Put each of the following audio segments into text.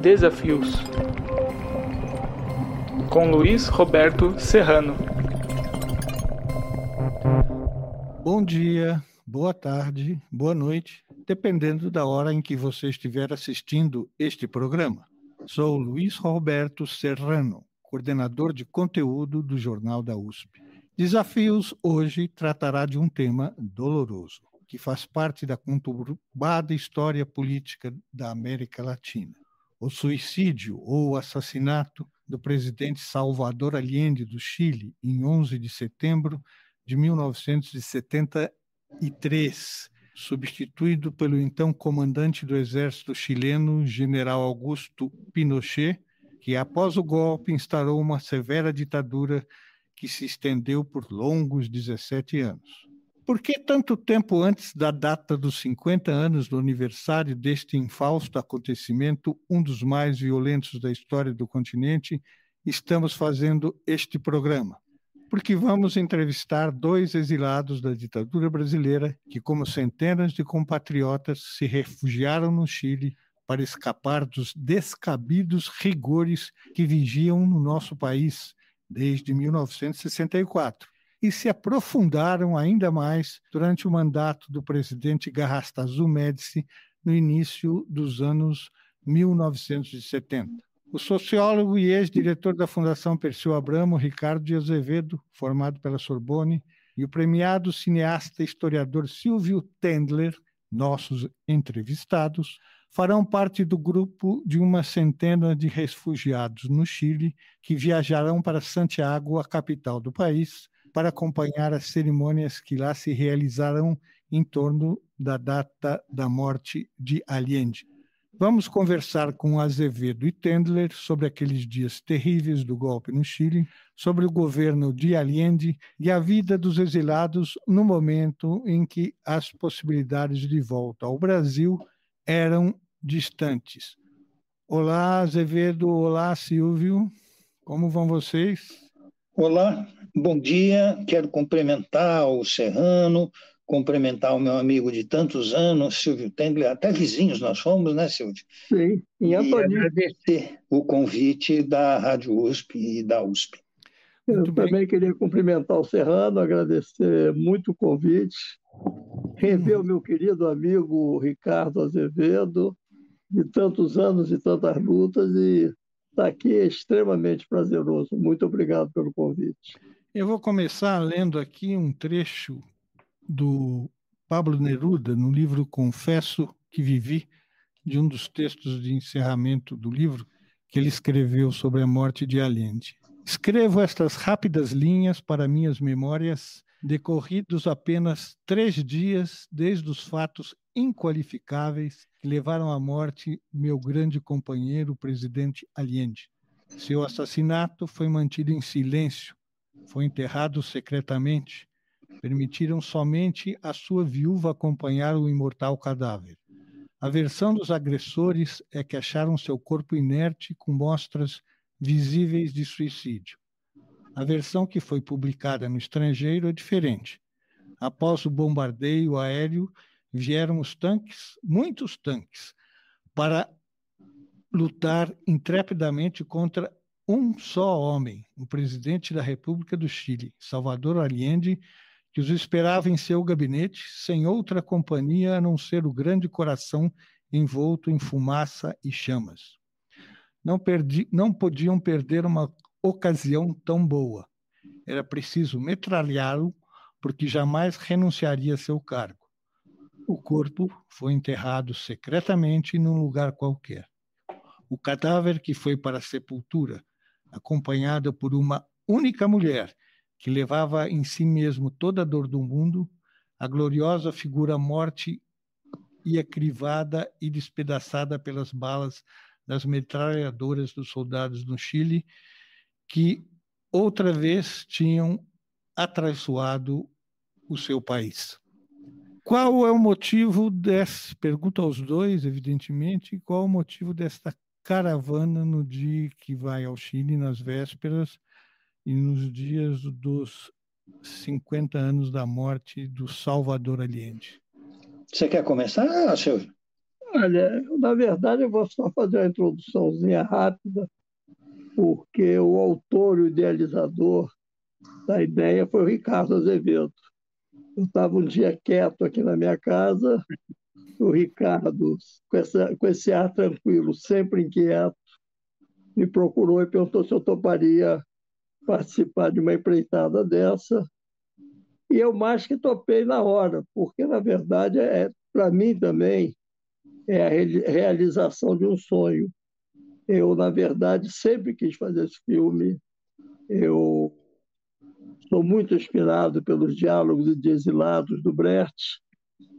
Desafios com Luiz Roberto Serrano. Bom dia, boa tarde, boa noite, dependendo da hora em que você estiver assistindo este programa. Sou Luiz Roberto Serrano, coordenador de conteúdo do Jornal da USP. Desafios hoje tratará de um tema doloroso, que faz parte da conturbada história política da América Latina. O suicídio ou assassinato do presidente Salvador Allende do Chile em 11 de setembro de 1973, substituído pelo então comandante do exército chileno, general Augusto Pinochet, que após o golpe instaurou uma severa ditadura que se estendeu por longos 17 anos. Por que tanto tempo antes da data dos 50 anos do aniversário deste infausto acontecimento, um dos mais violentos da história do continente, estamos fazendo este programa? Porque vamos entrevistar dois exilados da ditadura brasileira que, como centenas de compatriotas, se refugiaram no Chile para escapar dos descabidos rigores que vigiam no nosso país desde 1964 e se aprofundaram ainda mais durante o mandato do presidente Garrastazu Médici no início dos anos 1970. O sociólogo e ex-diretor da Fundação Perseu Abramo, Ricardo de Azevedo, formado pela Sorbonne, e o premiado cineasta e historiador Silvio Tendler, nossos entrevistados, farão parte do grupo de uma centena de refugiados no Chile que viajarão para Santiago, a capital do país, para acompanhar as cerimônias que lá se realizarão em torno da data da morte de Allende. Vamos conversar com Azevedo e Tendler sobre aqueles dias terríveis do golpe no Chile, sobre o governo de Allende e a vida dos exilados no momento em que as possibilidades de volta ao Brasil eram distantes. Olá, Azevedo. Olá, Silvio. Como vão vocês? Olá, bom dia. Quero cumprimentar o Serrano, cumprimentar o meu amigo de tantos anos, Silvio Tendler, até vizinhos nós fomos, né, Silvio? Sim, e agradecer o convite da Rádio USP e da USP. Eu muito também bem. queria cumprimentar o Serrano, agradecer muito o convite, rever o meu querido amigo Ricardo Azevedo, de tantos anos e tantas lutas, e Está aqui é extremamente prazeroso. Muito obrigado pelo convite. Eu vou começar lendo aqui um trecho do Pablo Neruda, no livro Confesso que Vivi, de um dos textos de encerramento do livro, que ele escreveu sobre a morte de Allende. Escrevo estas rápidas linhas para minhas memórias, decorridos apenas três dias desde os fatos inqualificáveis que levaram à morte meu grande companheiro, o presidente Allende. Seu assassinato foi mantido em silêncio, foi enterrado secretamente. Permitiram somente a sua viúva acompanhar o imortal cadáver. A versão dos agressores é que acharam seu corpo inerte com mostras visíveis de suicídio. A versão que foi publicada no estrangeiro é diferente. Após o bombardeio aéreo, vieram os tanques, muitos tanques, para lutar intrepidamente contra um só homem, o presidente da República do Chile, Salvador Allende, que os esperava em seu gabinete, sem outra companhia a não ser o grande coração envolto em fumaça e chamas. Não, perdi, não podiam perder uma ocasião tão boa. Era preciso metralhá-lo, porque jamais renunciaria a seu cargo. O corpo foi enterrado secretamente num lugar qualquer. O cadáver que foi para a sepultura, acompanhado por uma única mulher que levava em si mesmo toda a dor do mundo, a gloriosa figura morte ia crivada e despedaçada pelas balas das metralhadoras dos soldados no Chile, que outra vez tinham atraiçoado o seu país. Qual é o motivo desse? Pergunto aos dois, evidentemente, qual é o motivo desta caravana no dia que vai ao Chile, nas vésperas e nos dias dos 50 anos da morte do Salvador Allende? Você quer começar, Silvio? Olha, na verdade, eu vou só fazer uma introduçãozinha rápida, porque o autor, o idealizador da ideia foi o Ricardo Azevedo. Eu estava um dia quieto aqui na minha casa, o Ricardo, com, essa, com esse ar tranquilo, sempre inquieto, me procurou e perguntou se eu toparia participar de uma empreitada dessa. E eu mais que topei na hora, porque, na verdade, é, para mim também, é a realização de um sonho. Eu, na verdade, sempre quis fazer esse filme. Eu sou muito inspirado pelos diálogos de exilados do Brecht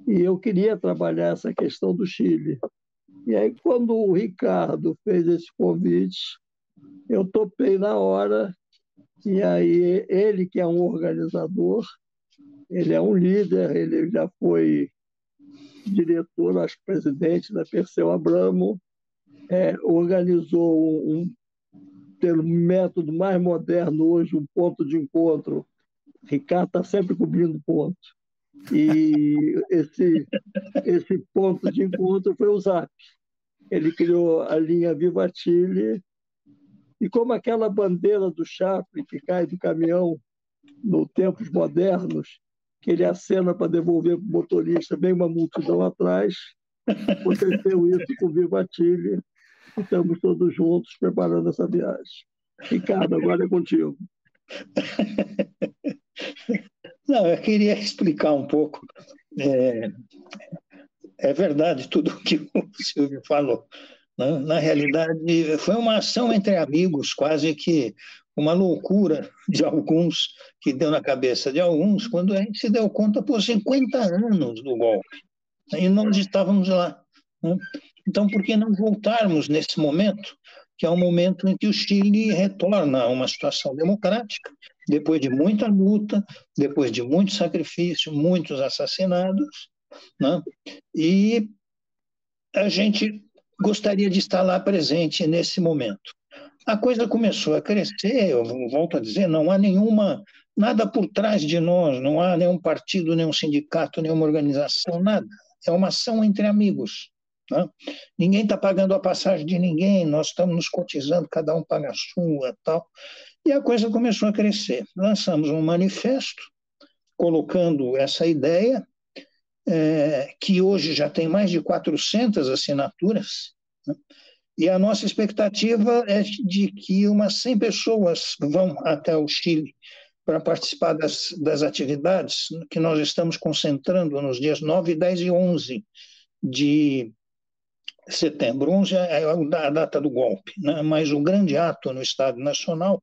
e eu queria trabalhar essa questão do Chile. E aí, quando o Ricardo fez esse convite, eu topei na hora. E aí, ele, que é um organizador, ele é um líder, ele já foi diretor, acho que presidente da Perseu Abramo, é, organizou um, um, pelo método mais moderno hoje, um ponto de encontro. Ricardo está sempre cobrindo ponto. E esse, esse ponto de encontro foi o ZAP. Ele criou a linha Viva Chile, e como aquela bandeira do Chaplin que cai do caminhão no tempos modernos, que ele acena para devolver para o motorista, vem uma multidão atrás, aconteceu isso com o Viva Chile, estamos todos juntos preparando essa viagem. Ricardo, agora é contigo. Não, eu queria explicar um pouco. É, é verdade tudo o que o Silvio falou. Né? Na realidade, foi uma ação entre amigos, quase que uma loucura de alguns, que deu na cabeça de alguns, quando a gente se deu conta por 50 anos do golpe. E nós estávamos lá. Né? Então, por que não voltarmos nesse momento, que é o momento em que o Chile retorna a uma situação democrática, depois de muita luta, depois de muito sacrifício, muitos assassinados, né? e a gente gostaria de estar lá presente nesse momento. A coisa começou a crescer, eu volto a dizer, não há nenhuma, nada por trás de nós, não há nenhum partido, nenhum sindicato, nenhuma organização, nada. É uma ação entre amigos. Né? Ninguém está pagando a passagem de ninguém, nós estamos nos cotizando, cada um paga a sua tal. E a coisa começou a crescer. Lançamos um manifesto colocando essa ideia, é, que hoje já tem mais de 400 assinaturas, né? e a nossa expectativa é de que umas 100 pessoas vão até o Chile para participar das, das atividades que nós estamos concentrando nos dias 9, 10 e 11 de setembro. 11 é a data do golpe, né? mas o grande ato no Estado Nacional,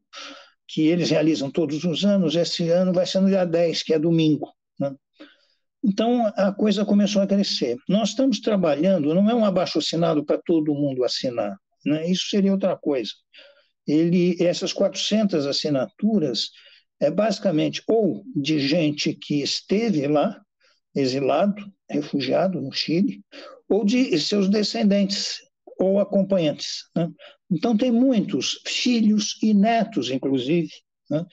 que eles realizam todos os anos, esse ano vai ser no dia 10, que é domingo. Né? Então, a coisa começou a crescer. Nós estamos trabalhando, não é um abaixo-assinado para todo mundo assinar, né? isso seria outra coisa. Ele, essas 400 assinaturas é basicamente ou de gente que esteve lá, exilado, refugiado no Chile, ou de seus descendentes ou acompanhantes. Né? Então, tem muitos filhos e netos, inclusive, né?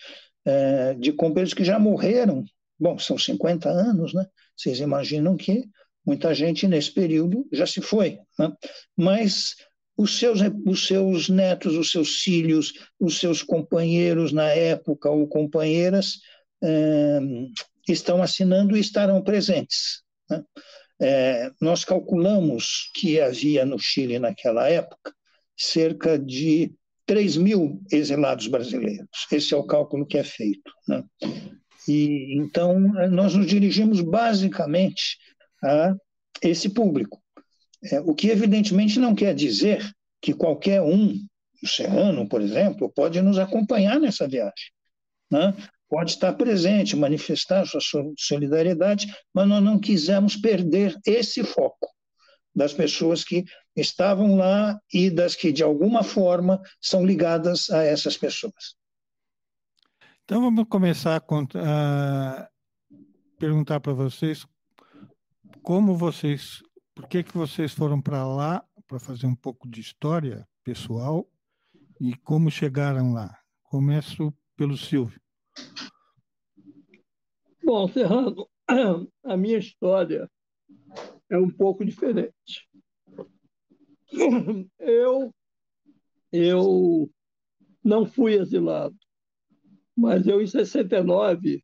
é, de companheiros que já morreram. Bom, são 50 anos, né? Vocês imaginam que muita gente nesse período já se foi. Né? Mas os seus, os seus netos, os seus filhos, os seus companheiros na época ou companheiras é, estão assinando e estarão presentes. Né? É, nós calculamos que havia no Chile, naquela época, cerca de 3 mil exilados brasileiros. Esse é o cálculo que é feito. Né? E então nós nos dirigimos basicamente a esse público, é, o que evidentemente não quer dizer que qualquer um, o serrano, por exemplo, pode nos acompanhar nessa viagem. Né? Pode estar presente, manifestar sua solidariedade, mas nós não quisemos perder esse foco das pessoas que estavam lá e das que, de alguma forma, são ligadas a essas pessoas. Então, vamos começar a, perguntar para vocês como vocês, por que, que vocês foram para lá para fazer um pouco de história pessoal e como chegaram lá. Começo pelo Silvio. Bom, Serrano, a minha história é um pouco diferente. Eu, eu não fui exilado, mas eu, em 69,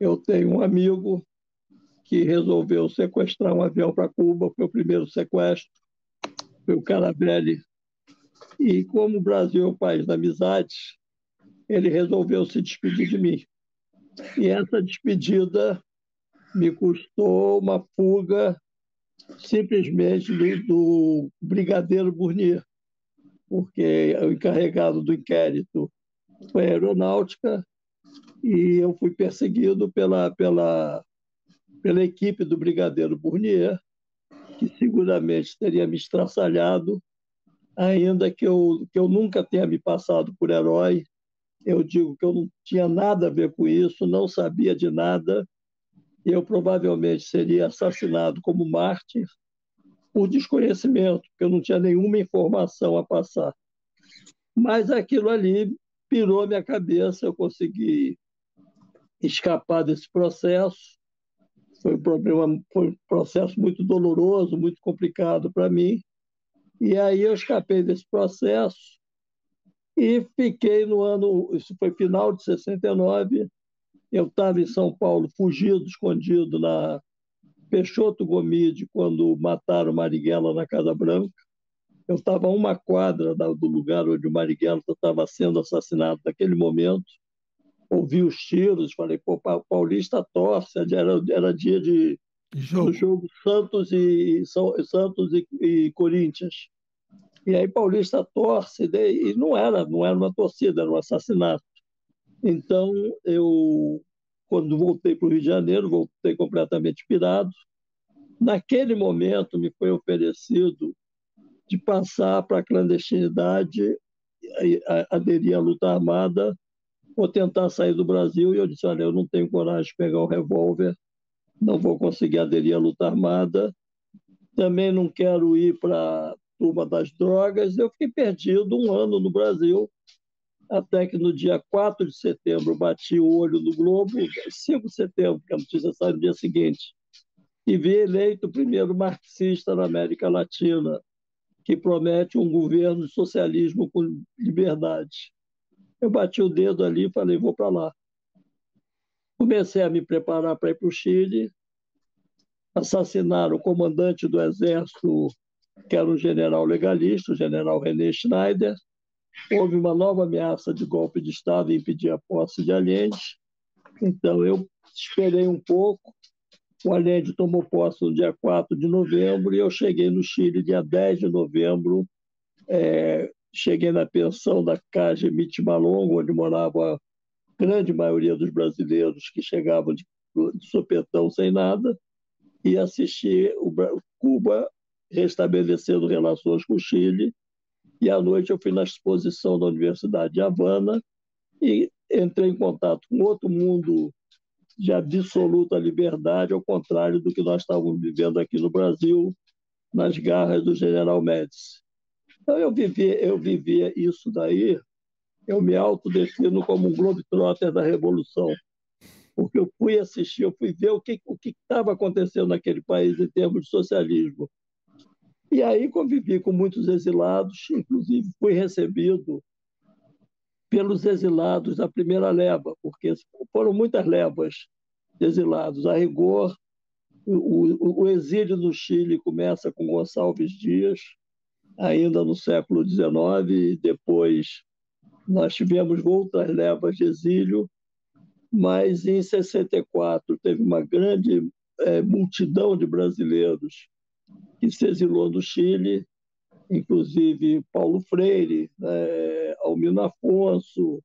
eu tenho um amigo que resolveu sequestrar um avião para Cuba, foi o primeiro sequestro, foi o Carabelli. E como o Brasil é um país da amizade, ele resolveu se despedir de mim. E essa despedida me custou uma fuga simplesmente do, do Brigadeiro Burnier, porque o encarregado do inquérito foi a aeronáutica e eu fui perseguido pela, pela, pela equipe do Brigadeiro Burnier, que seguramente teria me estraçalhado, ainda que eu, que eu nunca tenha me passado por herói. Eu digo que eu não tinha nada a ver com isso, não sabia de nada, eu provavelmente seria assassinado como mártir por desconhecimento, porque eu não tinha nenhuma informação a passar. Mas aquilo ali pirou minha cabeça, eu consegui escapar desse processo. Foi um problema, foi um processo muito doloroso, muito complicado para mim. E aí eu escapei desse processo e fiquei no ano, isso foi final de 69, eu estava em São Paulo, fugido, escondido na Peixoto Gomide, quando mataram Marighella na Casa Branca. Eu estava a uma quadra do lugar onde o Marighella estava sendo assassinado naquele momento. Ouvi os tiros, falei, pô, Paulista torce, era, era dia de jogo, jogo Santos e Santos e, e Corinthians. E aí Paulista torce, e não era, não era uma torcida, era um assassinato. Então, eu, quando voltei para o Rio de Janeiro, voltei completamente pirado. Naquele momento, me foi oferecido de passar para a clandestinidade, aderir à luta armada ou tentar sair do Brasil. E eu disse: Olha, eu não tenho coragem de pegar o revólver, não vou conseguir aderir à luta armada, também não quero ir para turma das drogas. Eu fiquei perdido um ano no Brasil até que no dia 4 de setembro bati o olho no Globo, 5 de setembro, que a notícia sai no dia seguinte, e vi eleito o primeiro marxista na América Latina, que promete um governo de socialismo com liberdade. Eu bati o dedo ali e falei, vou para lá. Comecei a me preparar para ir para o Chile, assassinaram o comandante do exército, que era um general legalista, o general René Schneider, houve uma nova ameaça de golpe de Estado e impedir a posse de Allende. Então, eu esperei um pouco. O Allende tomou posse no dia 4 de novembro e eu cheguei no Chile dia 10 de novembro. É, cheguei na pensão da Cage Malongo, onde morava a grande maioria dos brasileiros que chegavam de, de sopetão sem nada, e assisti o Cuba restabelecendo relações com o Chile e à noite eu fui na exposição da Universidade de Havana e entrei em contato com outro mundo de absoluta liberdade, ao contrário do que nós estávamos vivendo aqui no Brasil, nas garras do General Médici. Então eu vivia, eu vivia isso daí, eu me autodefino como um globetrotter da Revolução, porque eu fui assistir, eu fui ver o que o estava acontecendo naquele país em termos de socialismo. E aí convivi com muitos exilados, inclusive fui recebido pelos exilados da primeira leva, porque foram muitas levas de exilados. A rigor, o, o, exílio no Chile começa com Gonçalves Dias, ainda no século XIX, e depois nós tivemos outras levas de exílio, mas em 64 teve uma grande é, multidão de brasileiros que se exilou no Chile, inclusive Paulo Freire, é, Almino Afonso,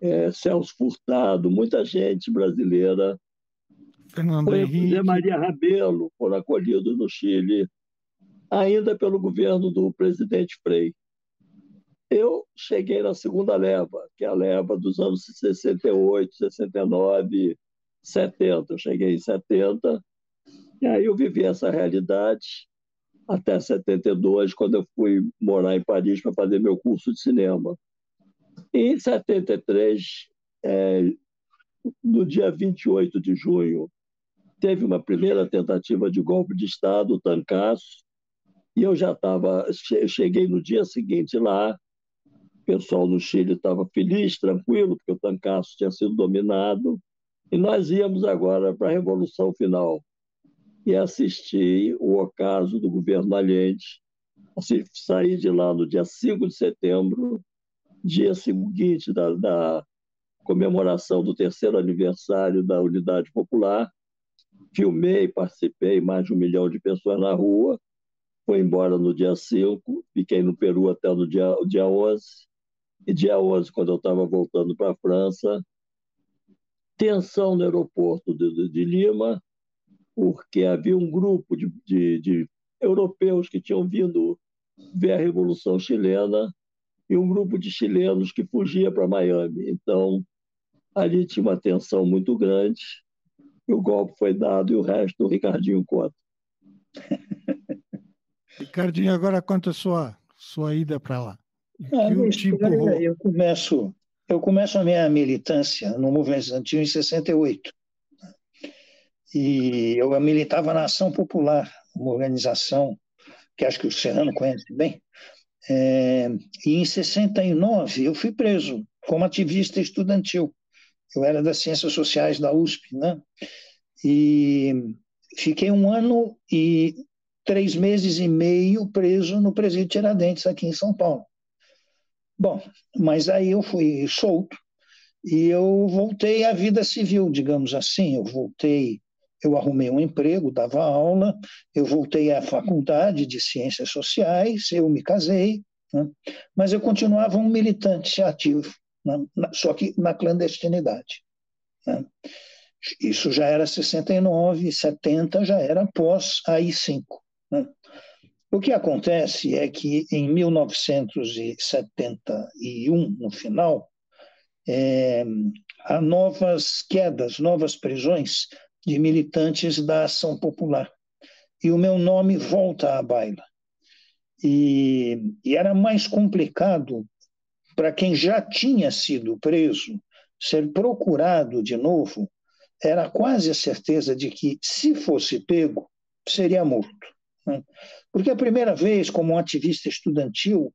é, Celso Furtado, muita gente brasileira. Fernando Henrique. Maria Rabelo foram acolhidos no Chile, ainda pelo governo do presidente Frei. Eu cheguei na segunda leva, que é a leva dos anos 68, 69, 70. Eu cheguei em 70, e aí eu vivi essa realidade até 72, quando eu fui morar em Paris para fazer meu curso de cinema. Em 73, é, no dia 28 de junho, teve uma primeira tentativa de golpe de Estado, o Tancaço, E eu já estava, cheguei no dia seguinte lá, o pessoal no Chile estava feliz, tranquilo, porque o Tancaço tinha sido dominado, e nós íamos agora para a Revolução Final e assistir o ocaso do governo Allende, sair de lá no dia 5 de setembro, dia seguinte da, da comemoração do terceiro aniversário da Unidade Popular, filmei, participei, mais de um milhão de pessoas na rua, foi embora no dia 5, fiquei no Peru até no dia, dia 11, e dia 11, quando eu estava voltando para a França, tensão no aeroporto de, de, de, Lima, porque havia um grupo de, de, de europeus que tinham vindo ver a Revolução Chilena e um grupo de chilenos que fugia para Miami. Então, ali tinha uma tensão muito grande, e o golpe foi dado e o resto o Ricardinho conta. Ricardinho, agora conta a sua, sua ida para lá. Ah, eu começo eu começo a minha militância no movimento estudantil em 68. E eu militava na Ação Popular, uma organização que acho que o Serrano conhece bem. É, e em 69 eu fui preso como ativista estudantil. Eu era das Ciências Sociais da USP, né? E fiquei um ano e três meses e meio preso no presídio Tiradentes, aqui em São Paulo. Bom, mas aí eu fui solto e eu voltei à vida civil, digamos assim. Eu voltei, eu arrumei um emprego, dava aula, eu voltei à faculdade de ciências sociais, eu me casei, né? mas eu continuava um militante ativo, né? só que na clandestinidade. Né? Isso já era 69, 70 já era pós AI-5. Né? O que acontece é que em 1971, no final, é, há novas quedas, novas prisões de militantes da Ação Popular. E o meu nome volta à baila. E, e era mais complicado para quem já tinha sido preso ser procurado de novo, era quase a certeza de que, se fosse pego, seria morto. Né? Porque a primeira vez, como um ativista estudantil,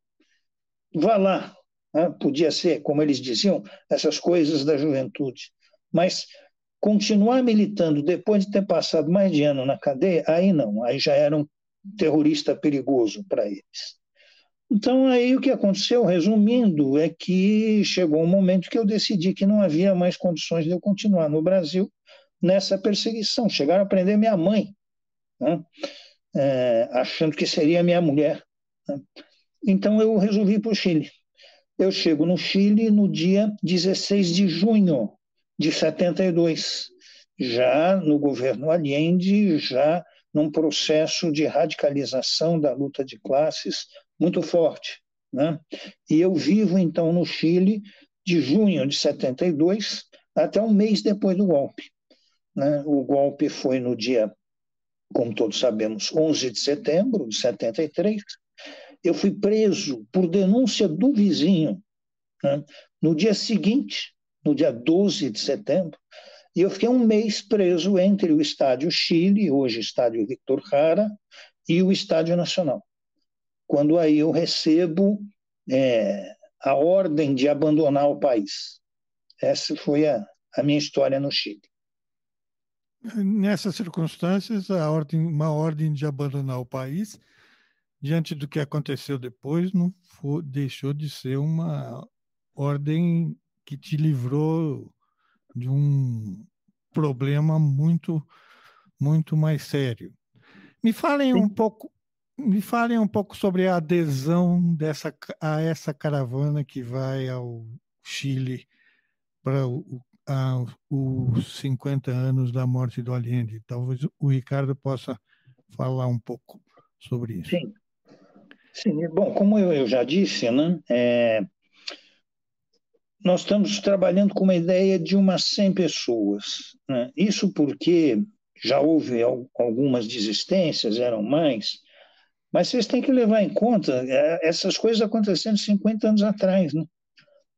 vá lá, né? podia ser, como eles diziam, essas coisas da juventude, mas continuar militando depois de ter passado mais de ano na cadeia, aí não, aí já era um terrorista perigoso para eles. Então, aí o que aconteceu, resumindo, é que chegou um momento que eu decidi que não havia mais condições de eu continuar no Brasil nessa perseguição. Chegaram a prender minha mãe. Né? é, achando que seria minha mulher. Né? Então eu resolvi ir para o Chile. Eu chego no Chile no dia 16 de junho de 72, já no governo Allende, já num processo de radicalização da luta de classes muito forte. Né? E eu vivo, então, no Chile de junho de 72 até um mês depois do golpe. Né? O golpe foi no dia como todos sabemos, 11 de setembro de 73, eu fui preso por denúncia do vizinho. Né? No dia seguinte, no dia 12 de setembro, e eu fiquei um mês preso entre o Estádio Chile, hoje Estádio Victor Jara, e o Estádio Nacional. Quando aí eu recebo é, a ordem de abandonar o país. Essa foi a, a minha história no Chile. Nessas circunstâncias, ordem, uma ordem de abandonar o país, diante do que aconteceu depois, não for, deixou de ser uma ordem que te livrou de um problema muito, muito mais sério. Me falem Sim. um pouco, me falem um pouco sobre a adesão dessa a essa caravana que vai ao Chile para o, os 50 anos da morte do Allende. Talvez o Ricardo possa falar um pouco sobre isso. Sim. Sim, bom, como eu, eu já disse, né, é, nós estamos trabalhando com uma ideia de umas 100 pessoas. Né? Isso porque já houve algumas desistências, eram mais, mas vocês têm que levar em conta é, essas coisas acontecendo 50 anos atrás. Né?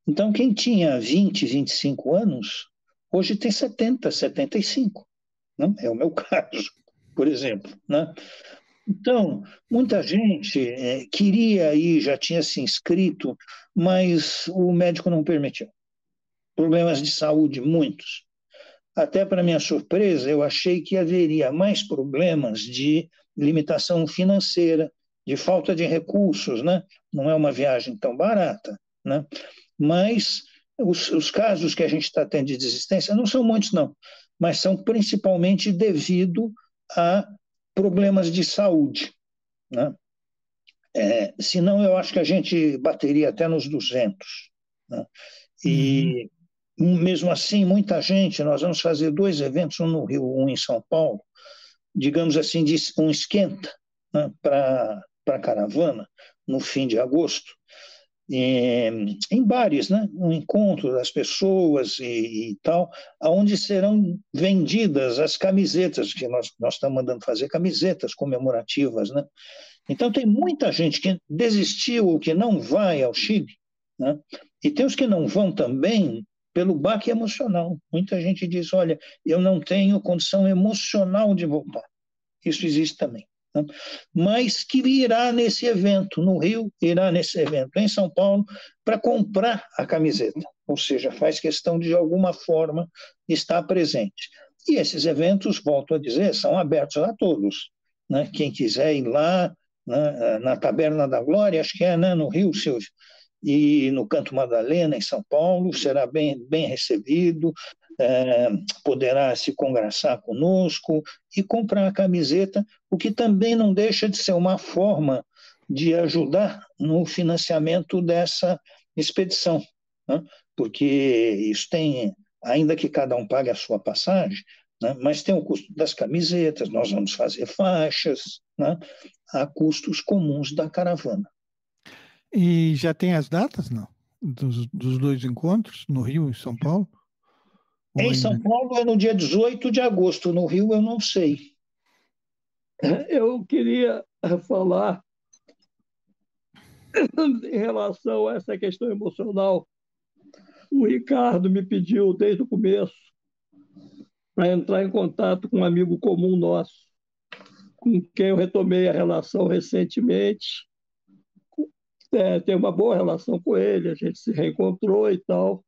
Então, quem tinha 20, 25 anos, hoje tem 70, 75. Né? É o meu caso, por exemplo. Né? Então, muita gente é, queria ir, já tinha se inscrito, mas o médico não permitiu. Problemas de saúde, muitos. Até para minha surpresa, eu achei que haveria mais problemas de limitação financeira, de falta de recursos, né? Não é uma viagem tão barata, né? Mas os, os casos que a gente está tendo de desistência não são muitos, não, mas são principalmente devido a problemas de saúde. Né? É, senão, eu acho que a gente bateria até nos 200. Né? E, uhum. mesmo assim, muita gente, nós vamos fazer dois eventos, um no Rio, um em São Paulo, digamos assim, de um esquenta né, para a caravana, no fim de agosto em, em bares, né? um encontro das pessoas e, e, tal, onde serão vendidas as camisetas, que nós, nós estamos mandando fazer camisetas comemorativas. Né? Então, tem muita gente que desistiu ou que não vai ao Chile, né? e tem os que não vão também pelo baque emocional. Muita gente diz: olha, eu não tenho condição emocional de voltar. Isso existe também? Mas que irá nesse evento no Rio, irá nesse evento em São Paulo, para comprar a camiseta, ou seja, faz questão de, de alguma forma estar presente. E esses eventos, volto a dizer, são abertos a todos. Né? Quem quiser ir lá, né, na Taberna da Glória, acho que é né, no Rio, Silvio, e no Canto Madalena, em São Paulo, será bem, bem recebido é, poderá se congraçar conosco e comprar a camiseta, o que também não deixa de ser uma forma de ajudar no financiamento dessa expedição, né? porque isso tem, ainda que cada um pague a sua passagem, né? mas tem o custo das camisetas, nós vamos fazer faixas, né? há custos comuns da caravana. E já tem as datas, não? Dos, dos dois encontros, no Rio e São Paulo? Em São Paulo é no dia 18 de agosto, no Rio eu não sei. Eu queria falar em relação a essa questão emocional. O Ricardo me pediu desde o começo para entrar em contato com um amigo comum nosso, com quem eu retomei a relação recentemente. É, tenho uma boa relação com ele, a gente se reencontrou e tal.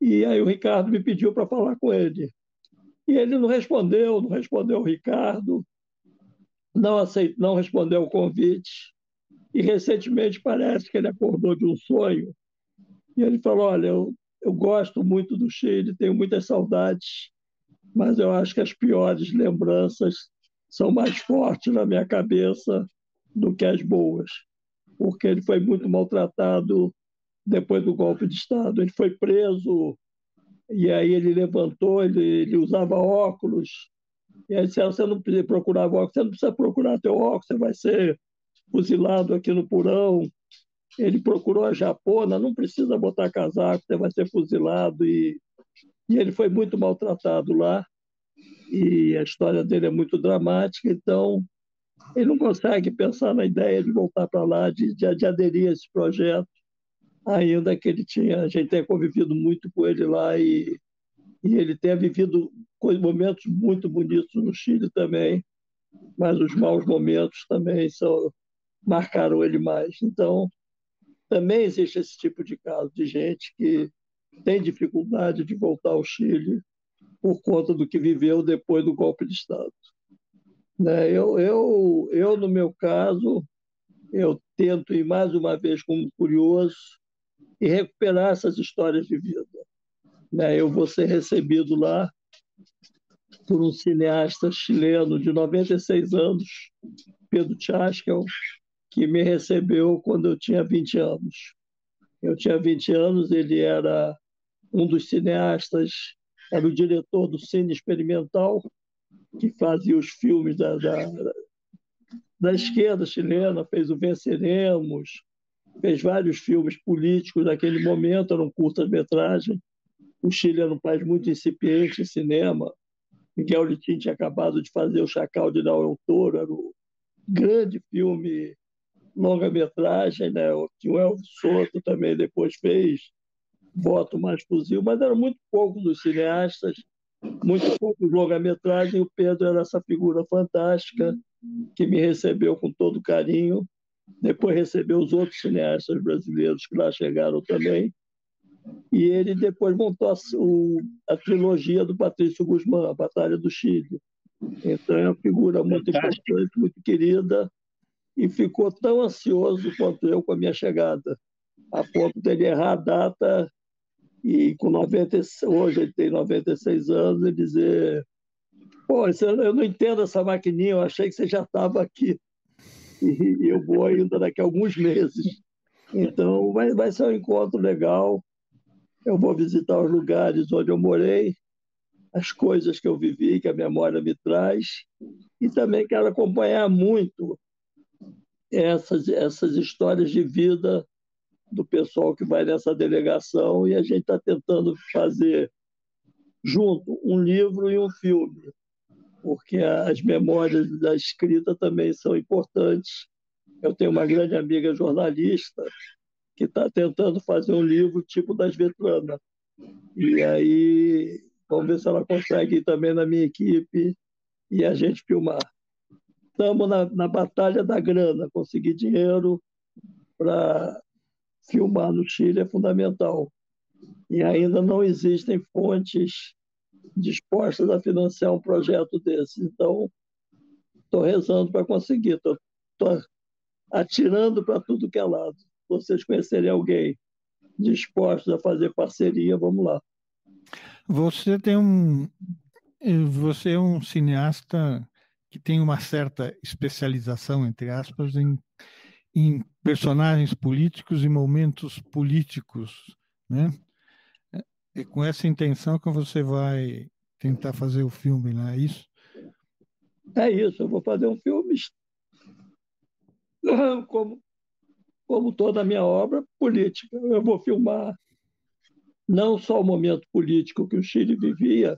E aí o Ricardo me pediu para falar com ele. E ele não respondeu, não respondeu o Ricardo, não aceitou, não respondeu o convite. E recentemente parece que ele acordou de um sonho. E ele falou: Olha, eu, eu gosto muito do Chile, tenho muitas saudades, mas eu acho que as piores lembranças são mais fortes na minha cabeça do que as boas, porque ele foi muito maltratado depois do golpe de Estado. Ele foi preso e aí ele levantou, ele, ele usava óculos. E aí disseram, você não precisa procurar óculos, você não precisa procurar teu óculos, você vai ser fuzilado aqui no porão. Ele procurou a japona, não precisa botar casaco, você vai ser fuzilado. E, e ele foi muito maltratado lá. E a história dele é muito dramática, então ele não consegue pensar na ideia de voltar para lá, de, de, de aderir a esse projeto ainda que ele tinha, a gente tenha convivido muito com ele lá e, e ele tenha vivido momentos muito bonitos no Chile também, mas os maus momentos também são, marcaram ele mais. Então, também existe esse tipo de caso de gente que tem dificuldade de voltar ao Chile por conta do que viveu depois do golpe de Estado. Né? Eu, eu, eu, no meu caso, eu tento ir mais uma vez como curioso, e recuperar essas histórias de vida. Né? Eu vou ser recebido lá por um cineasta chileno de 96 anos, Pedro Chaskel, que me recebeu quando eu tinha 20 anos. Eu tinha 20 anos, ele era um dos cineastas, era o diretor do Cine Experimental, que fazia os filmes da, da, da esquerda chilena, fez o Venceremos, fez vários filmes políticos naquele momento, eram curtas-metragens. O Chile era um país muito incipiente em cinema. Miguel Litin tinha acabado de fazer O Chacal de Del Toro, era um grande filme longa-metragem, né? que o Elvis Soto também depois fez, Voto Mais Fuzil, mas eram muito poucos os cineastas, muito poucos longa-metragem, o Pedro era essa figura fantástica, que me recebeu com todo carinho. Depois recebeu os outros cineastas brasileiros que lá chegaram também. E ele depois montou a, o, a trilogia do Patrício Guzmán, A Batalha do Chile. Então é uma figura muito Fantástico. importante, muito querida, e ficou tão ansioso quanto eu com a minha chegada, a ponto de ele errar a data e com 90, hoje ele tem 96 anos e dizer pô, eu não entendo essa maquininha, eu achei que você já estava aqui e eu vou ainda daqui a alguns meses. Então vai, vai ser um encontro legal, eu vou visitar os lugares onde eu morei, as coisas que eu vivi, que a memória me traz, e também quero acompanhar muito essas, essas histórias de vida do pessoal que vai nessa delegação, e a gente está tentando fazer junto um livro e um filme, porque as memórias da escrita também são importantes. Eu tenho uma grande amiga jornalista que está tentando fazer um livro tipo das Vetranas. E aí, vamos ver se ela consegue ir também na minha equipe e a gente filmar. Estamos na, na batalha da grana, conseguir dinheiro para filmar no Chile é fundamental. E ainda não existem fontes dispostas a financiar um projeto desse. Então, estou rezando para conseguir, estou atirando para tudo que é lado vocês conhecerem alguém disposto a fazer parceria, vamos lá. Você tem um você é um cineasta que tem uma certa especialização entre aspas em, em personagens políticos e momentos políticos, né? É com essa intenção que você vai tentar fazer o filme, não é isso? É isso, eu vou fazer um filme como como toda a minha obra, política. Eu vou filmar não só o momento político que o Chile vivia,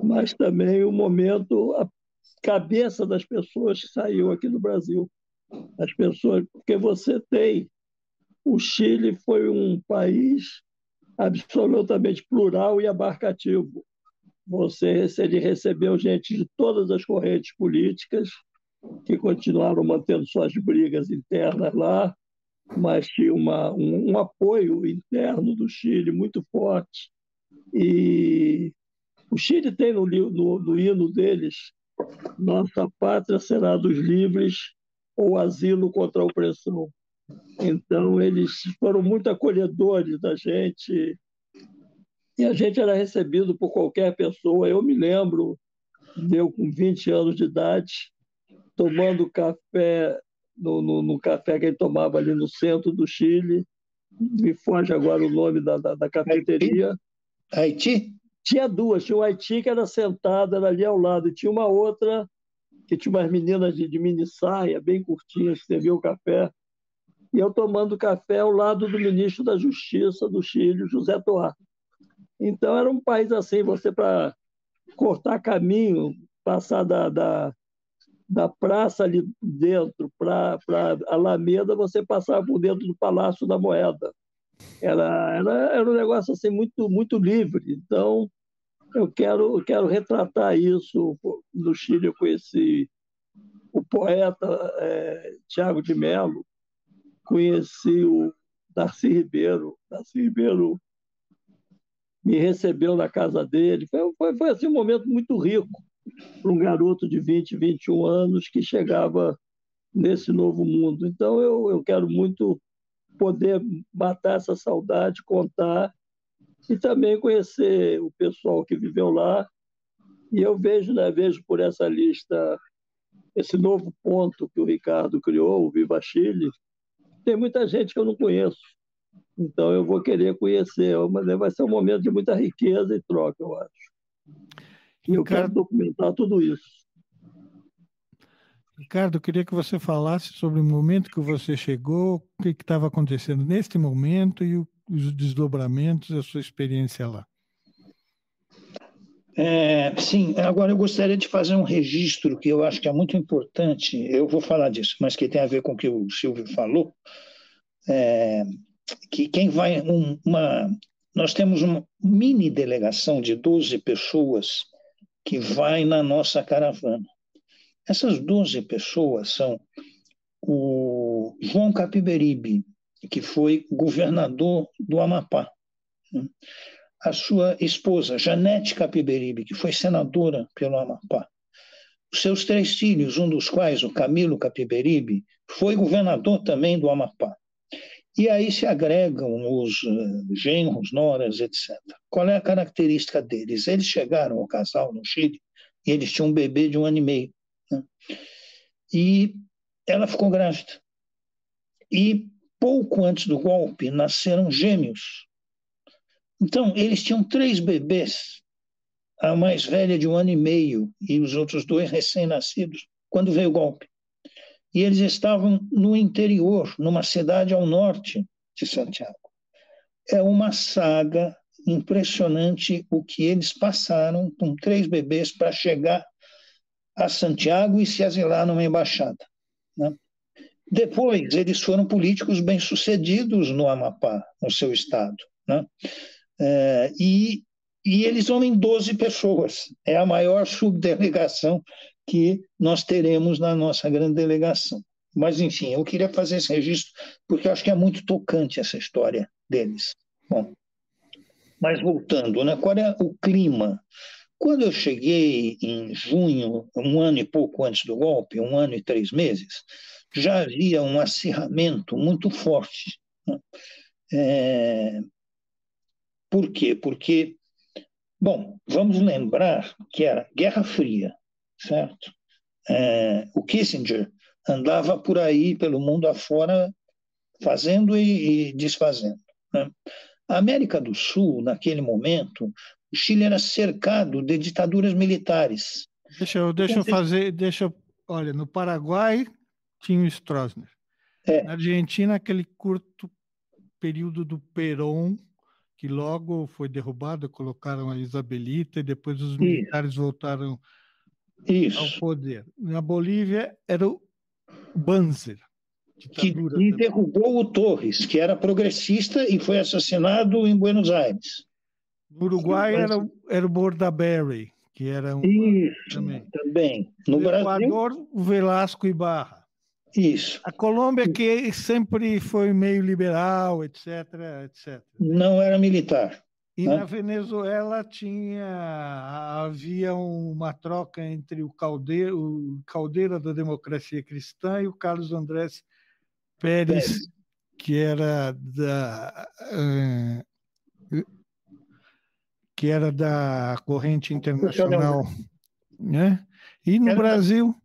mas também o momento, a cabeça das pessoas que saiu aqui do Brasil. As pessoas, porque você tem. O Chile foi um país absolutamente plural e abarcativo. Você ele recebeu gente de todas as correntes políticas que continuaram mantendo suas brigas internas lá, mas tinha uma, um, um, apoio interno do Chile muito forte. E o Chile tem no, no, no hino deles: Nossa pátria será dos livres ou asilo contra a opressão. Então, eles foram muito acolhedores da gente e a gente era recebido por qualquer pessoa. Eu me lembro, eu com 20 anos de idade, tomando café no, no, no, café que ele tomava ali no centro do Chile. Me foge agora o nome da, da, da cafeteria. Haiti? Tinha duas. Tinha o Haiti, que era sentada, era ali ao lado, e tinha uma outra que tinha umas meninas de, de mini saia, bem curtinhas, que serviam o café. E eu tomando café ao lado do ministro da Justiça do Chile, José Toá. Então era um país assim, você para cortar caminho, passar da, da, da praça ali dentro para a Alameda, você passava por dentro do Palácio da Moeda. Era, era, era um negócio assim muito, muito livre. Então, eu quero, eu quero retratar isso. No Chile, eu conheci o poeta é, Tiago de Mello, conheci o Darcy Ribeiro. Darcy Ribeiro me recebeu na casa dele. Foi, foi, foi assim, um momento muito rico para um garoto de 20, 21 anos que chegava nesse novo mundo. Então, eu, eu quero muito poder matar essa saudade, contar e também conhecer o pessoal que viveu lá. E eu vejo, né, vejo por essa lista esse novo ponto que o Ricardo criou, o Viva Chile. Tem muita gente que eu não conheço. Então eu vou querer conhecer, mas vai ser um momento de muita riqueza e troca, eu acho. E eu quero documentar tudo isso. Ricardo, eu queria que você falasse sobre o momento que você chegou, o que estava acontecendo neste momento e o, os desdobramentos da sua experiência lá. É, sim, agora eu gostaria de fazer um registro que eu acho que é muito importante. Eu vou falar disso, mas que tem a ver com o que o Silvio falou. É, que quem vai. Um, uma, nós temos uma mini delegação de 12 pessoas que vai na nossa caravana. Essas 12 pessoas são o João Capiberibe, que foi governador do Amapá, né? A sua esposa, Janete Capiberibe, que foi senadora pelo Amapá, os seus três filhos, um dos quais, o Camilo Capiberibe, foi governador também do Amapá. E aí se agregam os uh, genros, noras, etc. Qual é a característica deles? Eles chegaram ao casal no Chile e eles tinham um bebê de um ano e meio. Né? E ela ficou grávida. E pouco antes do golpe nasceram gêmeos. Então, eles tinham três bebês, a mais velha de um ano e meio e os outros dois recém-nascidos, quando veio o golpe e eles estavam no interior, numa cidade ao norte de Santiago. É uma saga impressionante o que eles passaram com três bebês para chegar a Santiago e se asilar numa embaixada. Né? Depois, eles foram políticos bem-sucedidos no Amapá, no seu estado. Né? É, e, e eles são em 12 pessoas. É a maior subdelegação que nós teremos na nossa grande delegação. Mas, enfim, eu queria fazer esse registro porque acho que é muito tocante essa história deles. Bom, mas voltando, né, qual é o clima? Quando eu cheguei em junho, um ano e pouco antes do golpe, um ano e três meses, já havia um acirramento muito forte. Né? É... Por quê? Porque, bom, vamos lembrar que era Guerra Fria, certo? É, o Kissinger andava por aí, pelo mundo afora, fazendo e, e desfazendo. Né? A América do Sul, naquele momento, o Chile era cercado de ditaduras militares. Deixa eu, deixa eu fazer, deixa eu, olha, no Paraguai tinha o Stroessner. É. Na Argentina, aquele curto período do Perón, que logo foi derrubado, colocaram a Isabelita e depois os militares Isso. voltaram isso. ao poder. Na Bolívia era o Banzer. Que, que derrubou o Torres, que era progressista e foi assassinado em Buenos Aires. No Uruguai era, era o Bordaberry, que era um. Isso, também. também. No, no Brasil... Equador, o Velasco Ibarra. Isso. A Colômbia, que sempre foi meio liberal, etc, etc. Não era militar. E na Venezuela tinha havia uma troca entre o Caldeira, o Caldeira da Democracia Cristã e o Carlos Andrés Pérez, que era da uh, que era da corrente internacional, né? E no Brasil,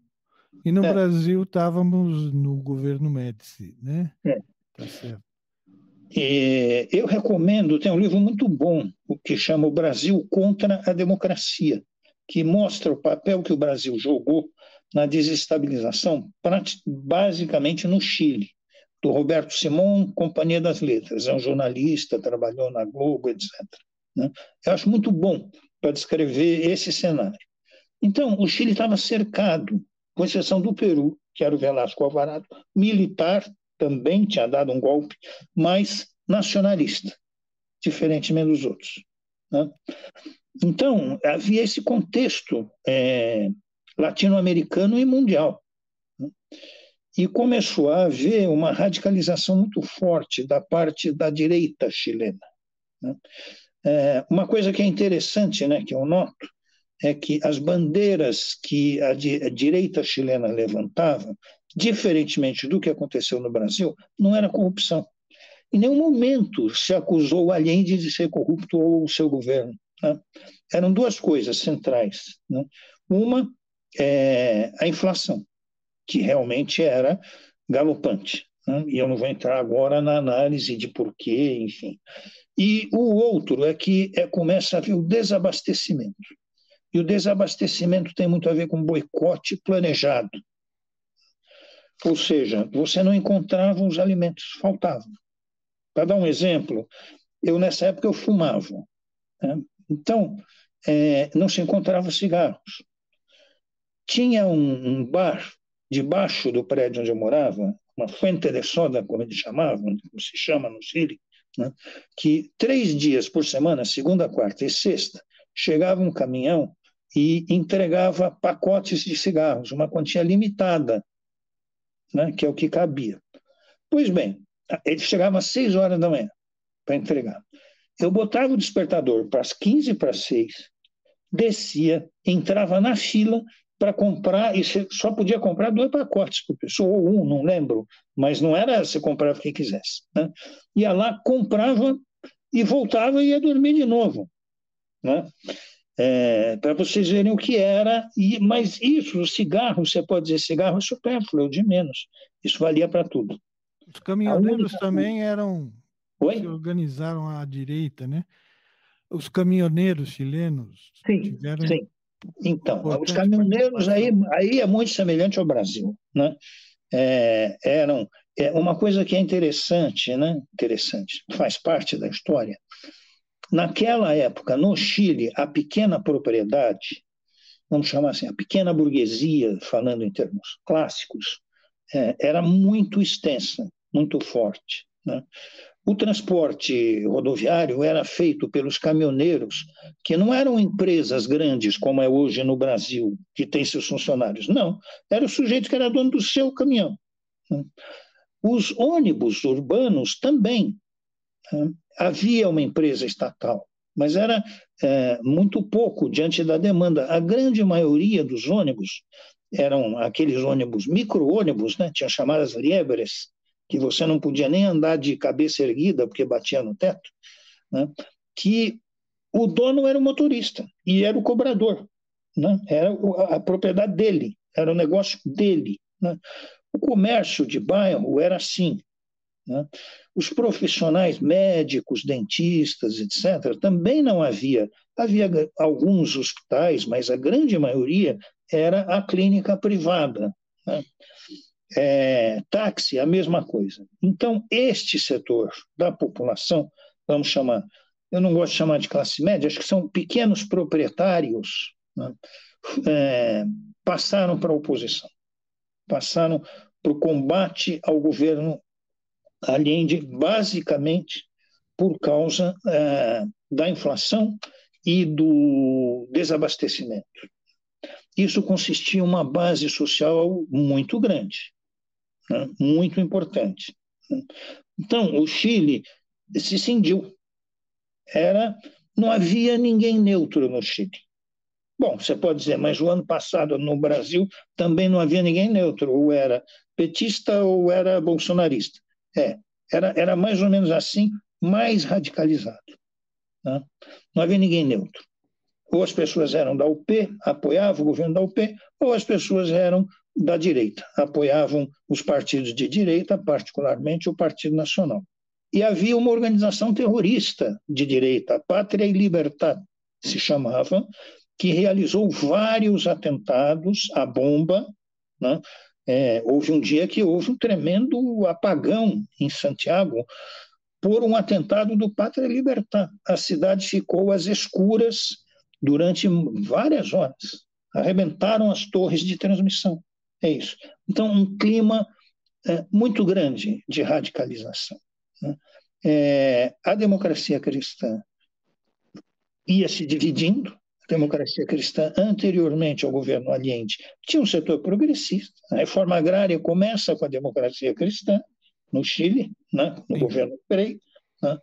e no é. Brasil estávamos no governo Médici, né? É. Tá certo. E eu recomendo, tem um livro muito bom, o que chama O Brasil contra a Democracia, que mostra o papel que o Brasil jogou na desestabilização, basicamente no Chile, do Roberto Simon, Companhia das Letras. É um jornalista, trabalhou na Globo, etc. Né? Eu acho muito bom para descrever esse cenário. Então, o Chile estava cercado, com exceção do Peru, que era o Velasco Alvarado, militar também tinha dado um golpe, mas nacionalista, diferentemente dos outros. Né? Então, havia esse contexto é, latino-americano e mundial. Né? E começou a haver uma radicalização muito forte da parte da direita chilena. Né? É, uma coisa que é interessante, né, que eu noto, é que as bandeiras que a, di a direita chilena levantava diferentemente do que aconteceu no Brasil, não era corrupção. Em nenhum momento se acusou Allende de ser corrupto ou o seu governo. Né? Eram duas coisas centrais. Né? Uma é a inflação, que realmente era galopante. Né? E eu não vou entrar agora na análise de porquê, enfim. E o outro é que é, começa a haver o desabastecimento. E o desabastecimento tem muito a ver com boicote planejado. Ou seja, você não encontrava os alimentos, faltavam. Para dar um exemplo, eu nessa época eu fumava. Né? Então, é, não se encontrava cigarros. Tinha um, um, bar debaixo do prédio onde eu morava, uma fuente de soda, como eles chamavam, como se chama no Chile, né? que três dias por semana, segunda, quarta e sexta, chegava um caminhão e entregava pacotes de cigarros, uma quantia limitada, né, que é o que cabia. Pois bem, ele chegava às 6 horas da manhã para entregar. Eu botava o despertador para as 15 para 6, descia, entrava na fila para comprar, e só podia comprar dois pacotes por pessoa, ou um, não lembro, mas não era você comprava o que quisesse. Né? Ia lá, comprava e voltava e ia dormir de novo. Né? É, para vocês verem o que era, e, mas isso, o cigarro, você pode dizer cigarro é supérfluo, é de menos. Isso valia para tudo. Os caminhoneiros também eram Oi? se organizaram à direita, né? Os caminhoneiros chilenos sim, tiveram. Sim. Então, os caminhoneiros aí, aí é muito semelhante ao Brasil, né? É, eram é uma coisa que é interessante, né? Interessante, faz parte da história. Naquela época, no Chile, a pequena propriedade, vamos chamar assim, a pequena burguesia, falando em termos clássicos, é, era muito extensa, muito forte. Né? O transporte rodoviário era feito pelos caminhoneiros, que não eram empresas grandes, como é hoje no Brasil, que tem seus funcionários. Não, era o sujeito que era dono do seu caminhão. Né? Os ônibus urbanos também. Né? Havia uma empresa estatal, mas era é, muito pouco diante da demanda. A grande maioria dos ônibus eram aqueles ônibus, micro-ônibus, né? tinha chamadas liebres, que você não podia nem andar de cabeça erguida porque batia no teto, né? que o dono era o motorista e era o cobrador, né? era a propriedade dele, era o negócio dele. Né? O comércio de bairro era assim. Né? Os profissionais médicos, dentistas, etc., também não havia. Havia alguns hospitais, mas a grande maioria era a clínica privada. Né? é, táxi, a mesma coisa. Então, este setor da população, vamos chamar, eu não gosto de chamar de classe média, acho que são pequenos proprietários, né, é, passaram para a oposição, passaram para o combate ao governo Allende, basicamente por causa é, da inflação e do desabastecimento. Isso consistia em uma base social muito grande né, muito importante. Então, o Chile se cindiu. Era, não havia ninguém neutro no Chile. Bom, você pode dizer, mas o ano passado no Brasil também não havia ninguém neutro, ou era petista ou era bolsonarista. É, era, era mais ou menos assim, mais radicalizado. Né? Não havia ninguém neutro. Ou as pessoas eram da UP, apoiavam o governo da UP, ou as pessoas eram da direita, apoiavam os partidos de direita, particularmente o Partido Nacional. E havia uma organização terrorista de direita, Pátria e Libertad, se chamava, que realizou vários atentados à bomba. Né? É, houve um dia que houve um tremendo apagão em Santiago por um atentado do Pátria Libertad. A cidade ficou às escuras durante várias horas. Arrebentaram as torres de transmissão. É isso. Então, um clima é, muito grande de radicalização. Né? É, a democracia cristã ia se dividindo. Democracia cristã, anteriormente ao governo Allende, tinha um setor progressista. A reforma agrária começa com a democracia cristã, no Chile, né? no Sim. governo Frei. Né?